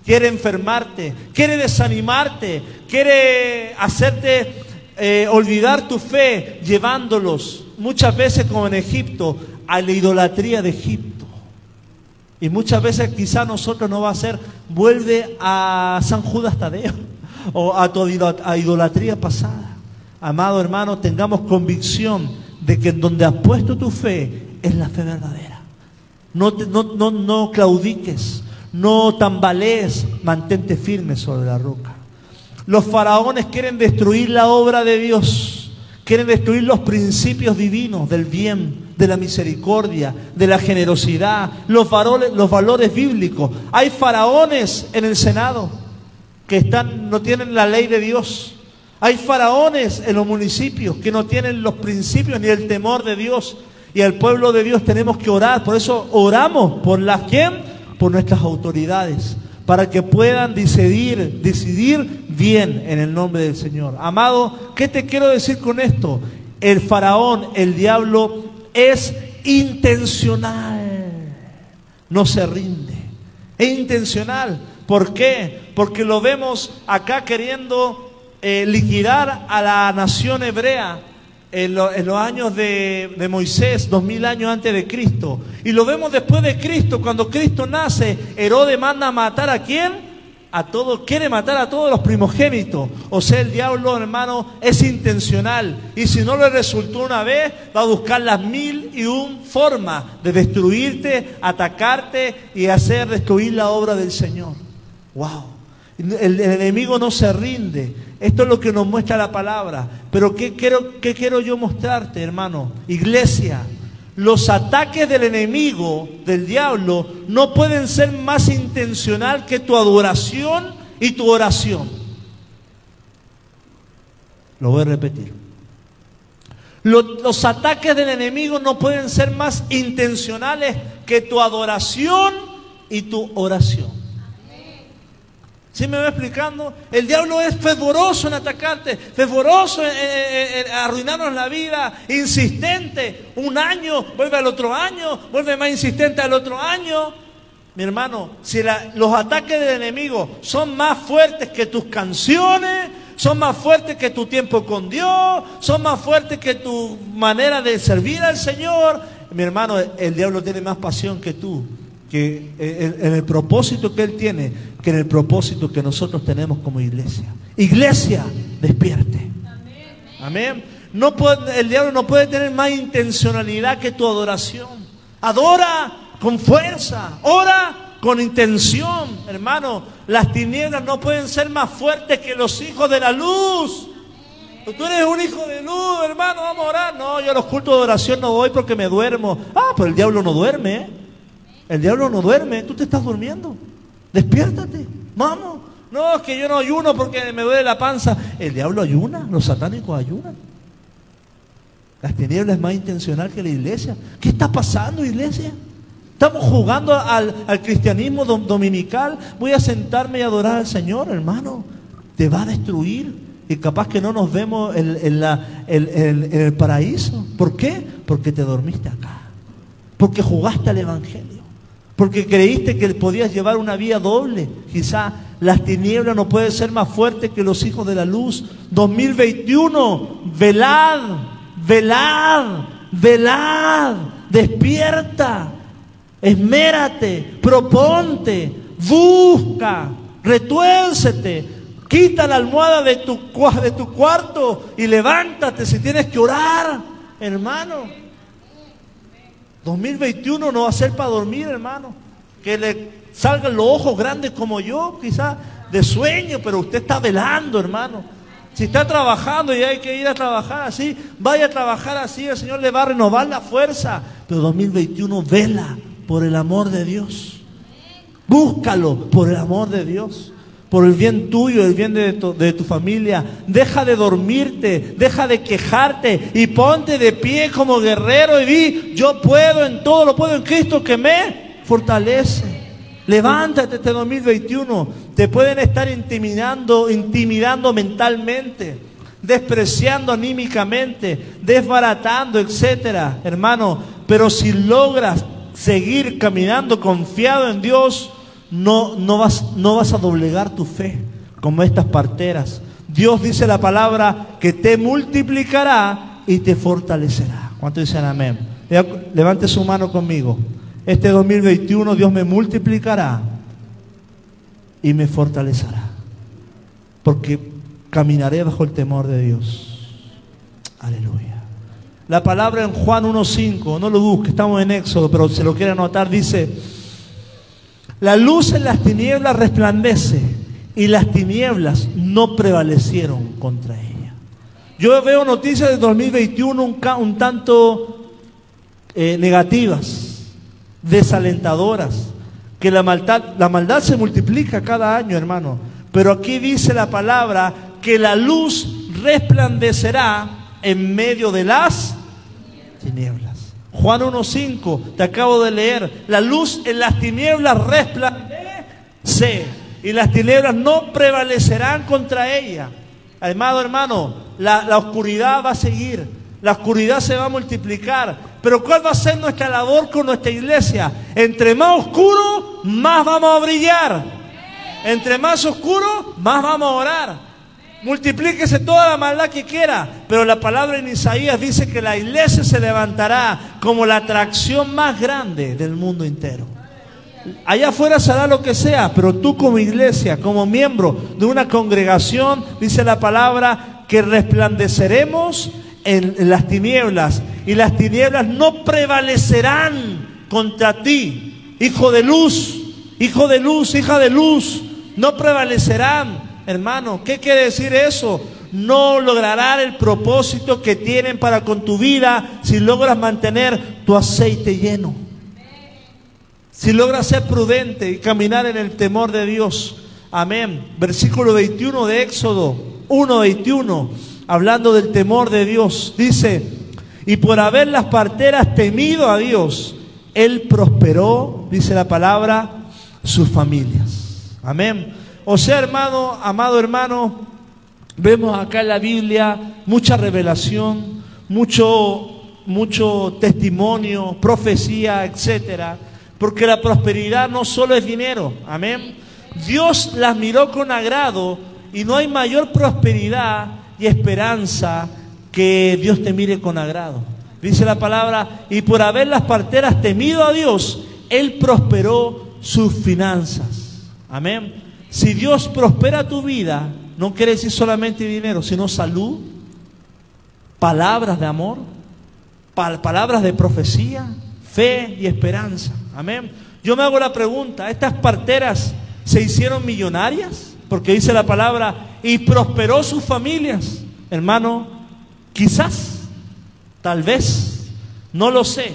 quiere enfermarte, quiere desanimarte, quiere hacerte eh, olvidar tu fe, llevándolos muchas veces como en Egipto a la idolatría de Egipto. Y muchas veces quizá nosotros no va a ser, vuelve a San Judas Tadeo o a tu idolatría pasada. Amado hermano, tengamos convicción de que en donde has puesto tu fe es la fe verdadera. No, no, no, no claudiques, no tambalees, mantente firme sobre la roca. Los faraones quieren destruir la obra de Dios, quieren destruir los principios divinos del bien, de la misericordia, de la generosidad, los valores, los valores bíblicos. Hay faraones en el Senado que están, no tienen la ley de Dios. Hay faraones en los municipios que no tienen los principios ni el temor de Dios. Y al pueblo de Dios tenemos que orar. Por eso oramos por las quién? Por nuestras autoridades. Para que puedan decidir, decidir bien en el nombre del Señor. Amado, ¿qué te quiero decir con esto? El faraón, el diablo, es intencional. No se rinde. Es intencional. ¿Por qué? Porque lo vemos acá queriendo eh, liquidar a la nación hebrea en, los años de, Moisés, dos mil años antes de Cristo. Y lo vemos después de Cristo, cuando Cristo nace, Herodes manda a matar a quién? A todos, quiere matar a todos los primogénitos. O sea, el diablo, hermano, es intencional. Y si no le resultó una vez, va a buscar las mil y un formas de destruirte, atacarte y hacer destruir la obra del Señor. ¡Wow! El, enemigo no se rinde. Esto es lo que nos muestra la palabra. Pero ¿qué quiero, qué quiero yo mostrarte, hermano? Iglesia, los ataques del enemigo, del diablo, no pueden ser más intencional que tu adoración y tu oración. Lo voy a repetir. Los, los ataques del enemigo no pueden ser más intencionales que tu adoración y tu oración. ¿Sí me va explicando? El diablo es fervoroso en atacarte, fervoroso en, arruinarnos la vida, insistente. Un año, vuelve al otro año, vuelve más insistente al otro año. Mi hermano, si los ataques del enemigo son más fuertes que tus canciones, son más fuertes que tu tiempo con Dios, son más fuertes que tu manera de servir al Señor, mi hermano, el diablo tiene más pasión que tú que en el propósito que Él tiene, que en el propósito que nosotros tenemos como iglesia. Iglesia, despierte. Amén. No el diablo no puede tener más intencionalidad que tu adoración. Adora con fuerza, ora con intención, hermano. Las tinieblas no pueden ser más fuertes que los hijos de la luz. Tú eres un hijo de luz, hermano, vamos a orar. No, yo a los cultos de oración no voy porque me duermo. Ah, pero el diablo no duerme. ¿eh? El diablo no duerme, tú te estás durmiendo. Despiértate, vamos. No, es que yo no ayuno porque me duele la panza. El diablo ayuna, los satánicos ayunan. Las tinieblas es más intencional que la iglesia. ¿Qué está pasando, iglesia? Estamos jugando al, cristianismo dominical. Voy a sentarme y adorar al Señor, hermano. Te va a destruir. Y capaz que no nos vemos en, en el paraíso. ¿Por qué? Porque te dormiste acá. Porque jugaste al Evangelio porque creíste que podías llevar una vía doble. Quizá las tinieblas no pueden ser más fuertes que los hijos de la luz. 2021, velad, velad, velad, despierta, esmérate, proponte, busca, retuércete, quita la almohada de tu, de tu cuarto y levántate si tienes que orar, hermano. 2021 no va a ser para dormir, hermano. Que le salgan los ojos grandes como yo, quizás de sueño, pero usted está velando, hermano. Si está trabajando y hay que ir a trabajar así, vaya a trabajar así, el Señor le va a renovar la fuerza. Pero 2021 vela por el amor de Dios. Búscalo por el amor de Dios por el bien tuyo, el bien de tu, de tu, familia. Deja de dormirte, deja de quejarte y ponte de pie como guerrero y di, yo puedo en todo, lo puedo en Cristo que me fortalece. Levántate este 2021. Te pueden estar intimidando, intimidando mentalmente, despreciando anímicamente, desbaratando, etcétera, hermano. Pero si logras seguir caminando confiado en Dios, no, no, vas, no vas a doblegar tu fe como estas parteras. Dios dice la palabra que te multiplicará y te fortalecerá. ¿Cuántos dicen amén? Levante su mano conmigo. Este 2021 Dios me multiplicará y me fortalecerá. Porque caminaré bajo el temor de Dios. Aleluya. La palabra en Juan 1.5, no lo busque, estamos en Éxodo, pero se lo quiere anotar, dice, la luz en las tinieblas resplandece y las tinieblas no prevalecieron contra ella. Yo veo noticias de 2021 un, tanto eh, negativas, desalentadoras, que la maldad, la maldad se multiplica cada año, hermano. Pero aquí dice la palabra que la luz resplandecerá en medio de las tinieblas. Juan 1.5, te acabo de leer, la luz en las tinieblas resplandece y las tinieblas no prevalecerán contra ella. Amado hermano, la, la oscuridad va a seguir, la oscuridad se va a multiplicar, pero ¿cuál va a ser nuestra labor con nuestra iglesia? Entre más oscuro, más vamos a brillar. Entre más oscuro, más vamos a orar. Multiplíquese toda la maldad que quiera, pero la palabra en Isaías dice que la iglesia se levantará como la atracción más grande del mundo entero. Allá afuera será lo que sea, pero tú como iglesia, como miembro de una congregación, dice la palabra que resplandeceremos en, las tinieblas y las tinieblas no prevalecerán contra ti, hijo de luz, hijo de luz, hija de luz, no prevalecerán Hermano, ¿qué quiere decir eso? No lograrán el propósito que tienen para con tu vida si logras mantener tu aceite lleno. Si logras ser prudente y caminar en el temor de Dios. Amén. Versículo 21 de Éxodo 1:21, hablando del temor de Dios, dice, y por haber las parteras temido a Dios, Él prosperó, dice la palabra, sus familias. Amén. O sea, hermano, amado hermano, vemos acá en la Biblia mucha revelación, mucho, mucho testimonio, profecía, etcétera, porque la prosperidad no solo es dinero, amén. Dios las miró con agrado y no hay mayor prosperidad y esperanza que Dios te mire con agrado. Dice la palabra, y por haber las parteras temido a Dios, Él prosperó sus finanzas. Amén. Si Dios prospera tu vida, no quiere decir solamente dinero, sino salud, palabras de amor, palabras de profecía, fe y esperanza. Amén. Yo me hago la pregunta, ¿estas parteras se hicieron millonarias? Porque dice la palabra, y prosperó sus familias. Hermano, quizás, tal vez, no lo sé.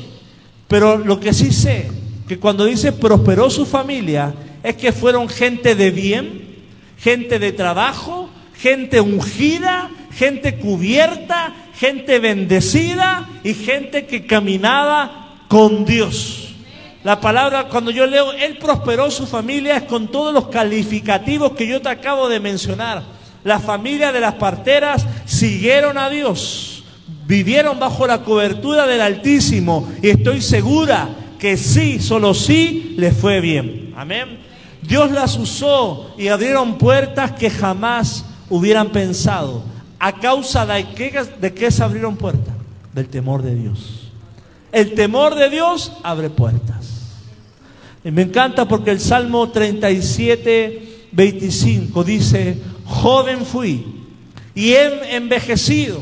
Pero lo que sí sé, que cuando dice prosperó su familia, es que fueron gente de bien, gente de trabajo, gente ungida, gente cubierta, gente bendecida y gente que caminaba con Dios. La palabra, cuando yo leo, Él prosperó su familia, es con todos los calificativos que yo te acabo de mencionar. La familia de las parteras siguieron a Dios, vivieron bajo la cobertura del Altísimo y estoy segura que sí, solo sí, les fue bien. Amén. Dios las usó y abrieron puertas que jamás hubieran pensado. ¿A causa de qué, se abrieron puertas? Del temor de Dios. El temor de Dios abre puertas. Y me encanta porque el Salmo 37, 25 dice, joven fui y he envejecido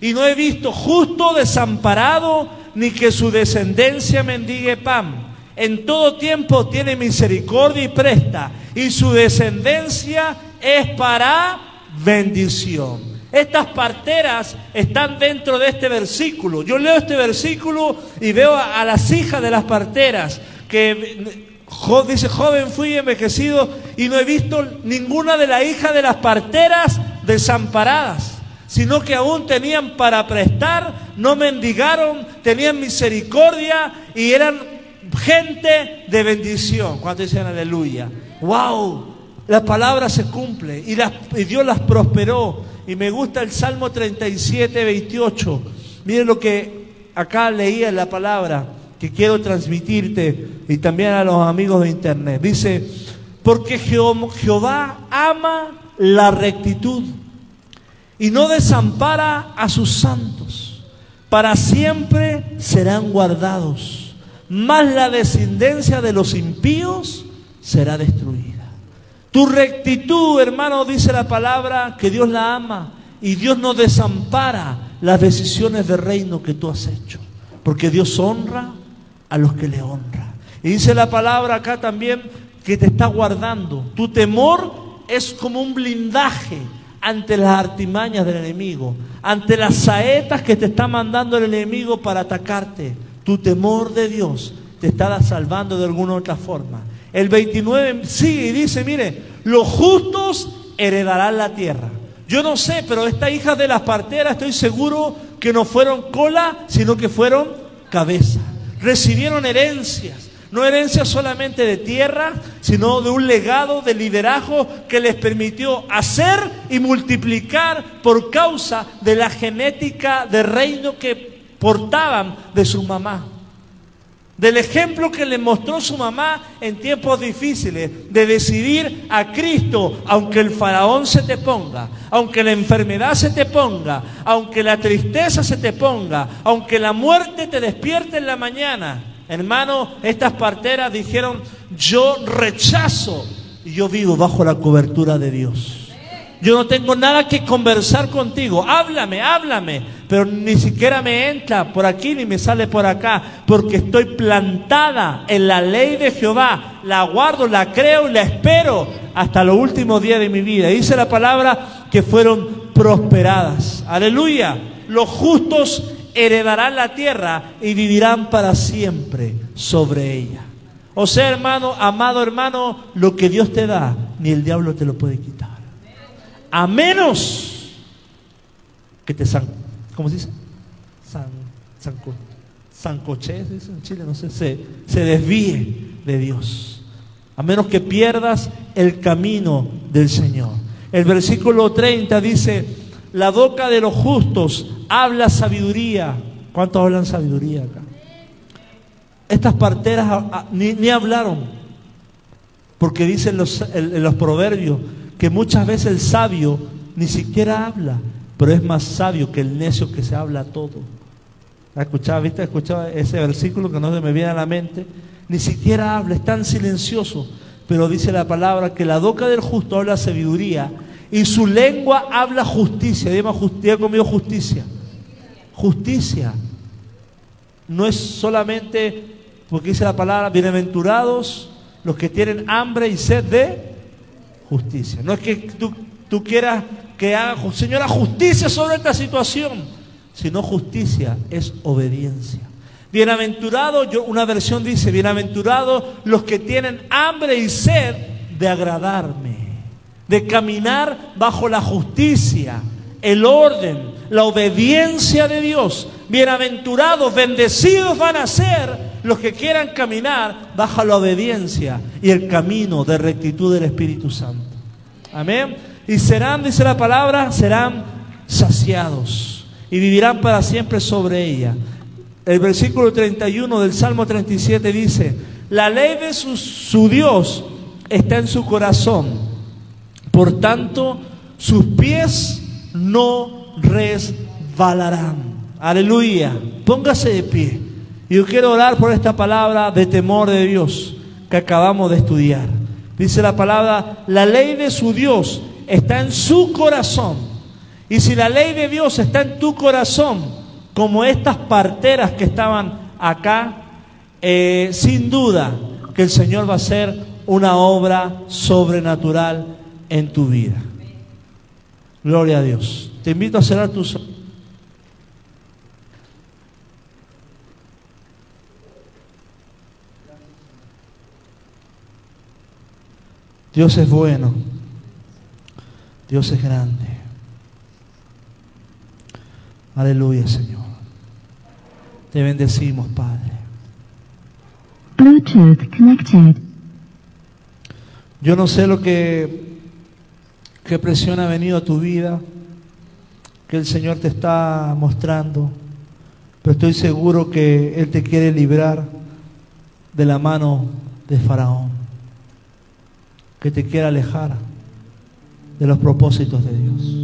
y no he visto justo desamparado ni que su descendencia mendigue pan en todo tiempo tiene misericordia y presta, y su descendencia es para bendición. Estas parteras están dentro de este versículo. Yo leo este versículo y veo a, las hijas de las parteras que dice, joven fui envejecido y no he visto ninguna de las hijas de las parteras desamparadas, sino que aún tenían para prestar, no mendigaron, tenían misericordia y eran gente de bendición. Cuando dicen aleluya? ¡Wow! La palabra se cumple y, y, Dios las prosperó. Y me gusta el Salmo 37, 28. Miren lo que acá leía en la palabra que quiero transmitirte y también a los amigos de internet. Dice, porque Jehová ama la rectitud y no desampara a sus santos. Para siempre serán guardados, mas la descendencia de los impíos será destruida. Tu rectitud, hermano, dice la palabra, que Dios la ama y Dios no desampara las decisiones de reino que tú has hecho, porque Dios honra a los que le honra. Y dice la palabra acá también que te está guardando. Tu temor es como un blindaje ante las artimañas del enemigo, ante las saetas que te está mandando el enemigo para atacarte. Tu temor de Dios te está salvando de alguna otra forma. El 29 sigue y dice, mire, los justos heredarán la tierra. Yo no sé, pero estas hijas de las parteras estoy seguro que no fueron cola, sino que fueron cabeza. Recibieron herencias no herencia solamente de tierra, sino de un legado de liderazgo que les permitió hacer y multiplicar por causa de la genética de reino que portaban de su mamá. Del ejemplo que le mostró su mamá en tiempos difíciles, de decidir a Cristo, aunque el faraón se te ponga, aunque la enfermedad se te ponga, aunque la tristeza se te ponga, aunque la muerte te despierte en la mañana, Hermano, estas parteras dijeron, yo rechazo y yo vivo bajo la cobertura de Dios. Yo no tengo nada que conversar contigo. Háblame, háblame. Pero ni siquiera me entra por aquí ni me sale por acá. Porque estoy plantada en la ley de Jehová. La guardo, la creo y la espero hasta los últimos días de mi vida. Dice la palabra que fueron prosperadas. Aleluya. Los justos heredarán la tierra y vivirán para siempre sobre ella. O sea, hermano, amado hermano, lo que Dios te da, ni el diablo te lo puede quitar. A menos que te ¿cómo se dice? San, sancoche, dice en Chile, no sé, se, se desvíe de Dios. A menos que pierdas el camino del Señor. El versículo 30 dice, la boca de los justos habla sabiduría. ¿Cuántos hablan sabiduría acá? Estas parteras ni, hablaron, porque dicen los, los proverbios que muchas veces el sabio ni siquiera habla, pero es más sabio que el necio que se habla todo. ¿Escuchaba, viste? Escuchaba ese versículo que no se me viene a la mente. Ni siquiera habla, es tan silencioso, pero dice la palabra que la boca del justo habla sabiduría y su lengua habla justicia. Diga, justicia, conmigo justicia. Justicia. No es solamente, porque dice la palabra, bienaventurados los que tienen hambre y sed de justicia. No es que tú, tú quieras que haga, Señora, justicia sobre esta situación, sino justicia es obediencia. Bienaventurado, yo, una versión dice, bienaventurados los que tienen hambre y sed de agradarme de caminar bajo la justicia, el orden, la obediencia de Dios. Bienaventurados, bendecidos van a ser los que quieran caminar bajo la obediencia y el camino de rectitud del Espíritu Santo. Amén. Y serán, dice la palabra, serán saciados y vivirán para siempre sobre ella. El versículo 31 del Salmo 37 dice, la ley de su, su Dios está en su corazón por tanto, sus pies no resbalarán. Aleluya. Póngase de pie. Yo quiero orar por esta palabra de temor de Dios que acabamos de estudiar. Dice la palabra, la ley de su Dios está en su corazón. Y si la ley de Dios está en tu corazón, como estas parteras que estaban acá, eh, sin duda que el Señor va a hacer una obra sobrenatural en tu vida. Gloria a Dios. Te invito a cerrar tus Dios es bueno. Dios es grande. Aleluya, Señor. Te bendecimos, Padre. Bluetooth connected. Yo no sé lo que qué presión ha venido a tu vida, que el Señor te está mostrando, pero estoy seguro que Él te quiere librar de la mano de Faraón. que te quiera alejar de los propósitos de Dios.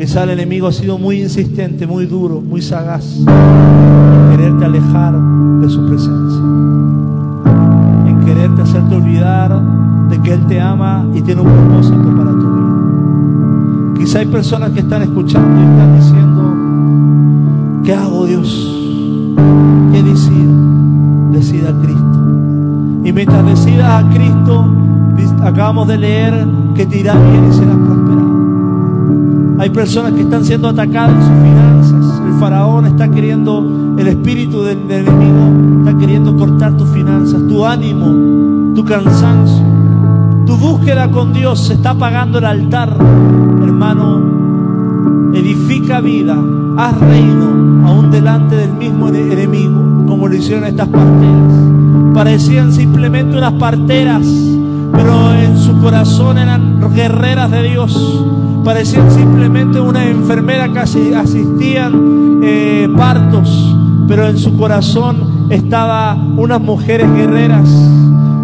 Quizá el enemigo ha sido muy insistente, muy duro, muy sagaz en quererte alejar de su presencia, en quererte hacerte olvidar de que Él te ama y tiene un propósito para tu vida. Quizá hay personas que están escuchando y están diciendo, ¿qué hago Dios? ¿Qué decido? Decida a Cristo. Y mientras decidas a Cristo, acabamos de leer que te irá bien y serás prosperado. Hay personas que están siendo atacadas en sus finanzas. El faraón está queriendo, el espíritu del, enemigo está queriendo cortar tus finanzas, tu ánimo, tu cansancio. Tu búsqueda con Dios se está apagando el altar, hermano. Edifica vida, haz reino aún delante del mismo enemigo, como lo hicieron estas parteras. Parecían simplemente unas parteras, pero en su corazón eran guerreras de Dios parecían simplemente una enfermera que asistían eh, partos, pero en su corazón estaba unas mujeres guerreras,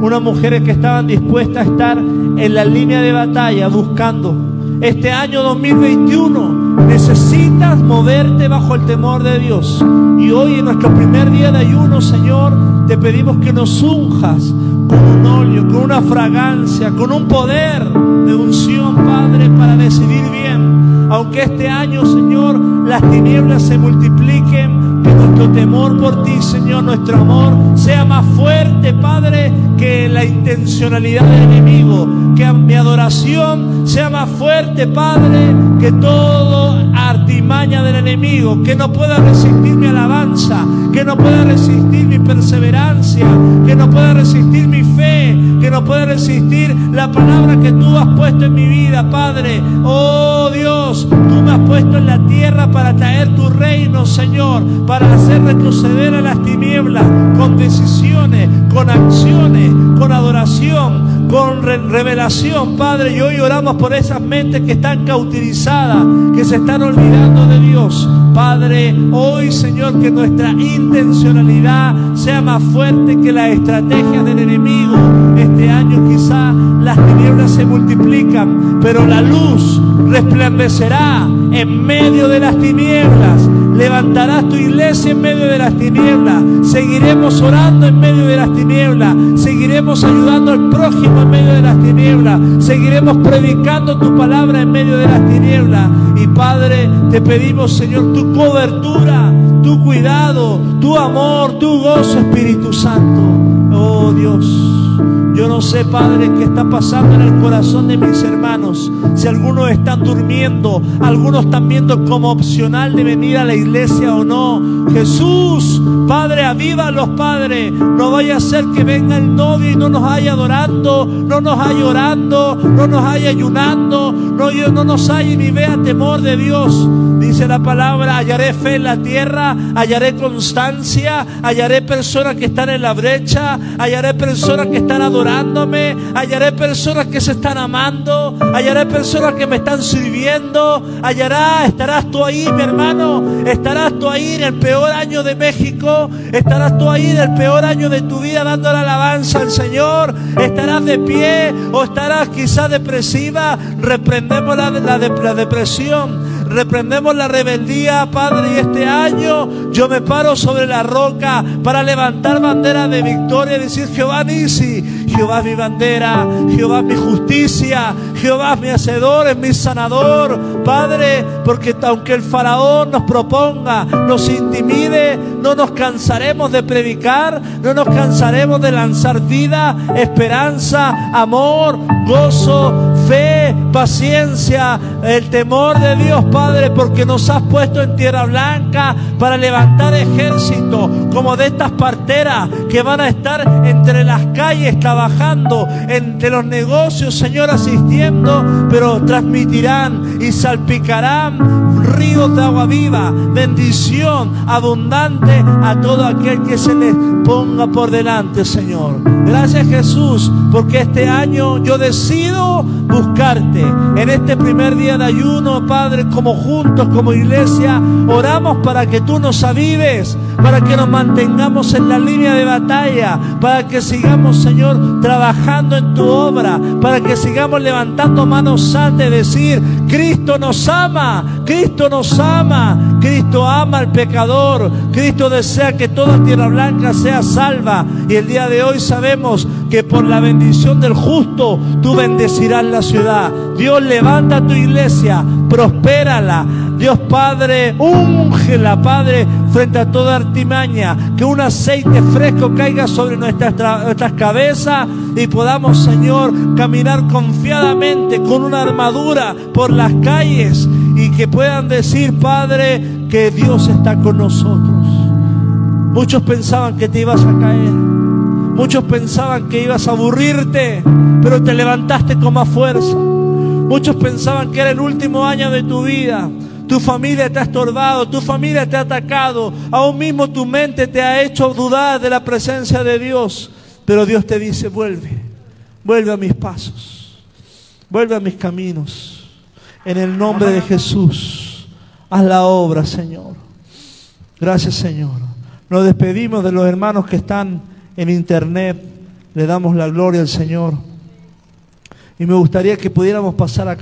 unas mujeres que estaban dispuestas a estar en la línea de batalla buscando. Este año 2021 necesitas moverte bajo el temor de Dios. Y hoy en nuestro primer día de ayuno, Señor, te pedimos que nos unjas con un óleo, con una fragancia, con un poder de unción, Padre, para decidir bien. Aunque este año, Señor, las tinieblas se multipliquen, que nuestro temor por ti, Señor, nuestro amor sea más fuerte, Padre, que la intencionalidad del enemigo. Que mi adoración sea más fuerte, Padre, que todo artimaña del enemigo. Que no pueda resistir mi alabanza, que no pueda resistir mi perseverancia, que no pueda resistir mi fe, que no pueda resistir la palabra que tú has puesto en mi vida, Padre. Oh Dios, tú me has puesto en la tierra para traer tu reino, Señor, para hacer retroceder a las tinieblas con decisiones, con acciones, con adoración, con revelación, Padre. Y hoy oramos por esas mentes que están cautilizadas, que se están olvidando de Dios. Padre, hoy, Señor, que nuestra intencionalidad sea más fuerte que las estrategias del enemigo. Este año quizá las tinieblas se multiplican, pero la luz resplandecerá en medio de las tinieblas. Levantarás tu iglesia en medio de las tinieblas. Seguiremos orando en medio de las tinieblas. Seguiremos ayudando al prójimo en medio de las tinieblas. Seguiremos predicando tu palabra en medio de las tinieblas. Y Padre, te pedimos, Señor, tu cobertura, tu cuidado, tu amor, tu gozo, Espíritu Santo. Oh Dios. Yo no sé, Padre, qué está pasando en el corazón de mis hermanos. Si algunos están durmiendo, algunos están viendo como opcional de venir a la iglesia o no. Jesús, Padre, aviva a los padres. No vaya a ser que venga el novio y no nos haya adorando, no nos haya orando, no nos haya ayunando, no, no nos haya ni vea temor de Dios. Dice la palabra, hallaré fe en la tierra, hallaré constancia, hallaré personas que están en la brecha, hallaré personas que están adorando hallaré personas que se están amando, hallaré personas que me están sirviendo, hallará, estarás tú ahí, mi hermano, estarás tú ahí en el peor año de México, estarás tú ahí en el peor año de tu vida dando la alabanza al Señor, estarás de pie o estarás quizá depresiva, reprendemos la, la, la depresión reprendemos la rebeldía, Padre, y este año yo me paro sobre la roca para levantar bandera de victoria y decir, Jehová Nisi, Jehová es mi bandera, Jehová es mi justicia, Jehová es mi hacedor, es mi sanador, Padre, porque aunque el faraón nos proponga, nos intimide, no nos cansaremos de predicar, no nos cansaremos de lanzar vida, esperanza, amor, gozo, fe, paciencia, el temor de Dios, Padre, porque nos has puesto en tierra blanca para levantar ejército como de estas parteras que van a estar entre las calles trabajando, entre los negocios, Señor, asistiendo, pero transmitirán y salpicarán ríos de agua viva, bendición abundante a todo aquel que se les ponga por delante, Señor. Gracias Jesús, porque este año yo decido buscar En este primer día de ayuno, Padre, como juntos, como iglesia, oramos para que tú nos avives, para que nos mantengamos en la línea de batalla, para que sigamos, Señor, trabajando en tu obra, para que sigamos levantando manos santas decir, Cristo nos ama, Cristo nos ama, Cristo ama al pecador, Cristo desea que toda tierra blanca sea salva. Y el día de hoy sabemos que por la bendición del justo tú bendecirás la ciudad. Dios levanta tu iglesia, prospérala. Dios Padre, úngela, Padre, frente a toda artimaña. Que un aceite fresco caiga sobre nuestras, nuestras cabezas y podamos, Señor, caminar confiadamente con una armadura por las calles y que puedan decir, Padre, que Dios está con nosotros. Muchos pensaban que te ibas a caer. Muchos pensaban que ibas a aburrirte, pero te levantaste con más fuerza. Muchos pensaban que era el último año de tu vida. Tu familia te ha estorbado, tu familia te ha atacado, aún mismo tu mente te ha hecho dudar de la presencia de Dios. Pero Dios te dice, vuelve, vuelve a mis pasos, vuelve a mis caminos. En el nombre de Jesús, haz la obra, Señor. Gracias, Señor. Nos despedimos de los hermanos que están en internet. Le damos la gloria al Señor. Y me gustaría que pudiéramos pasar acá.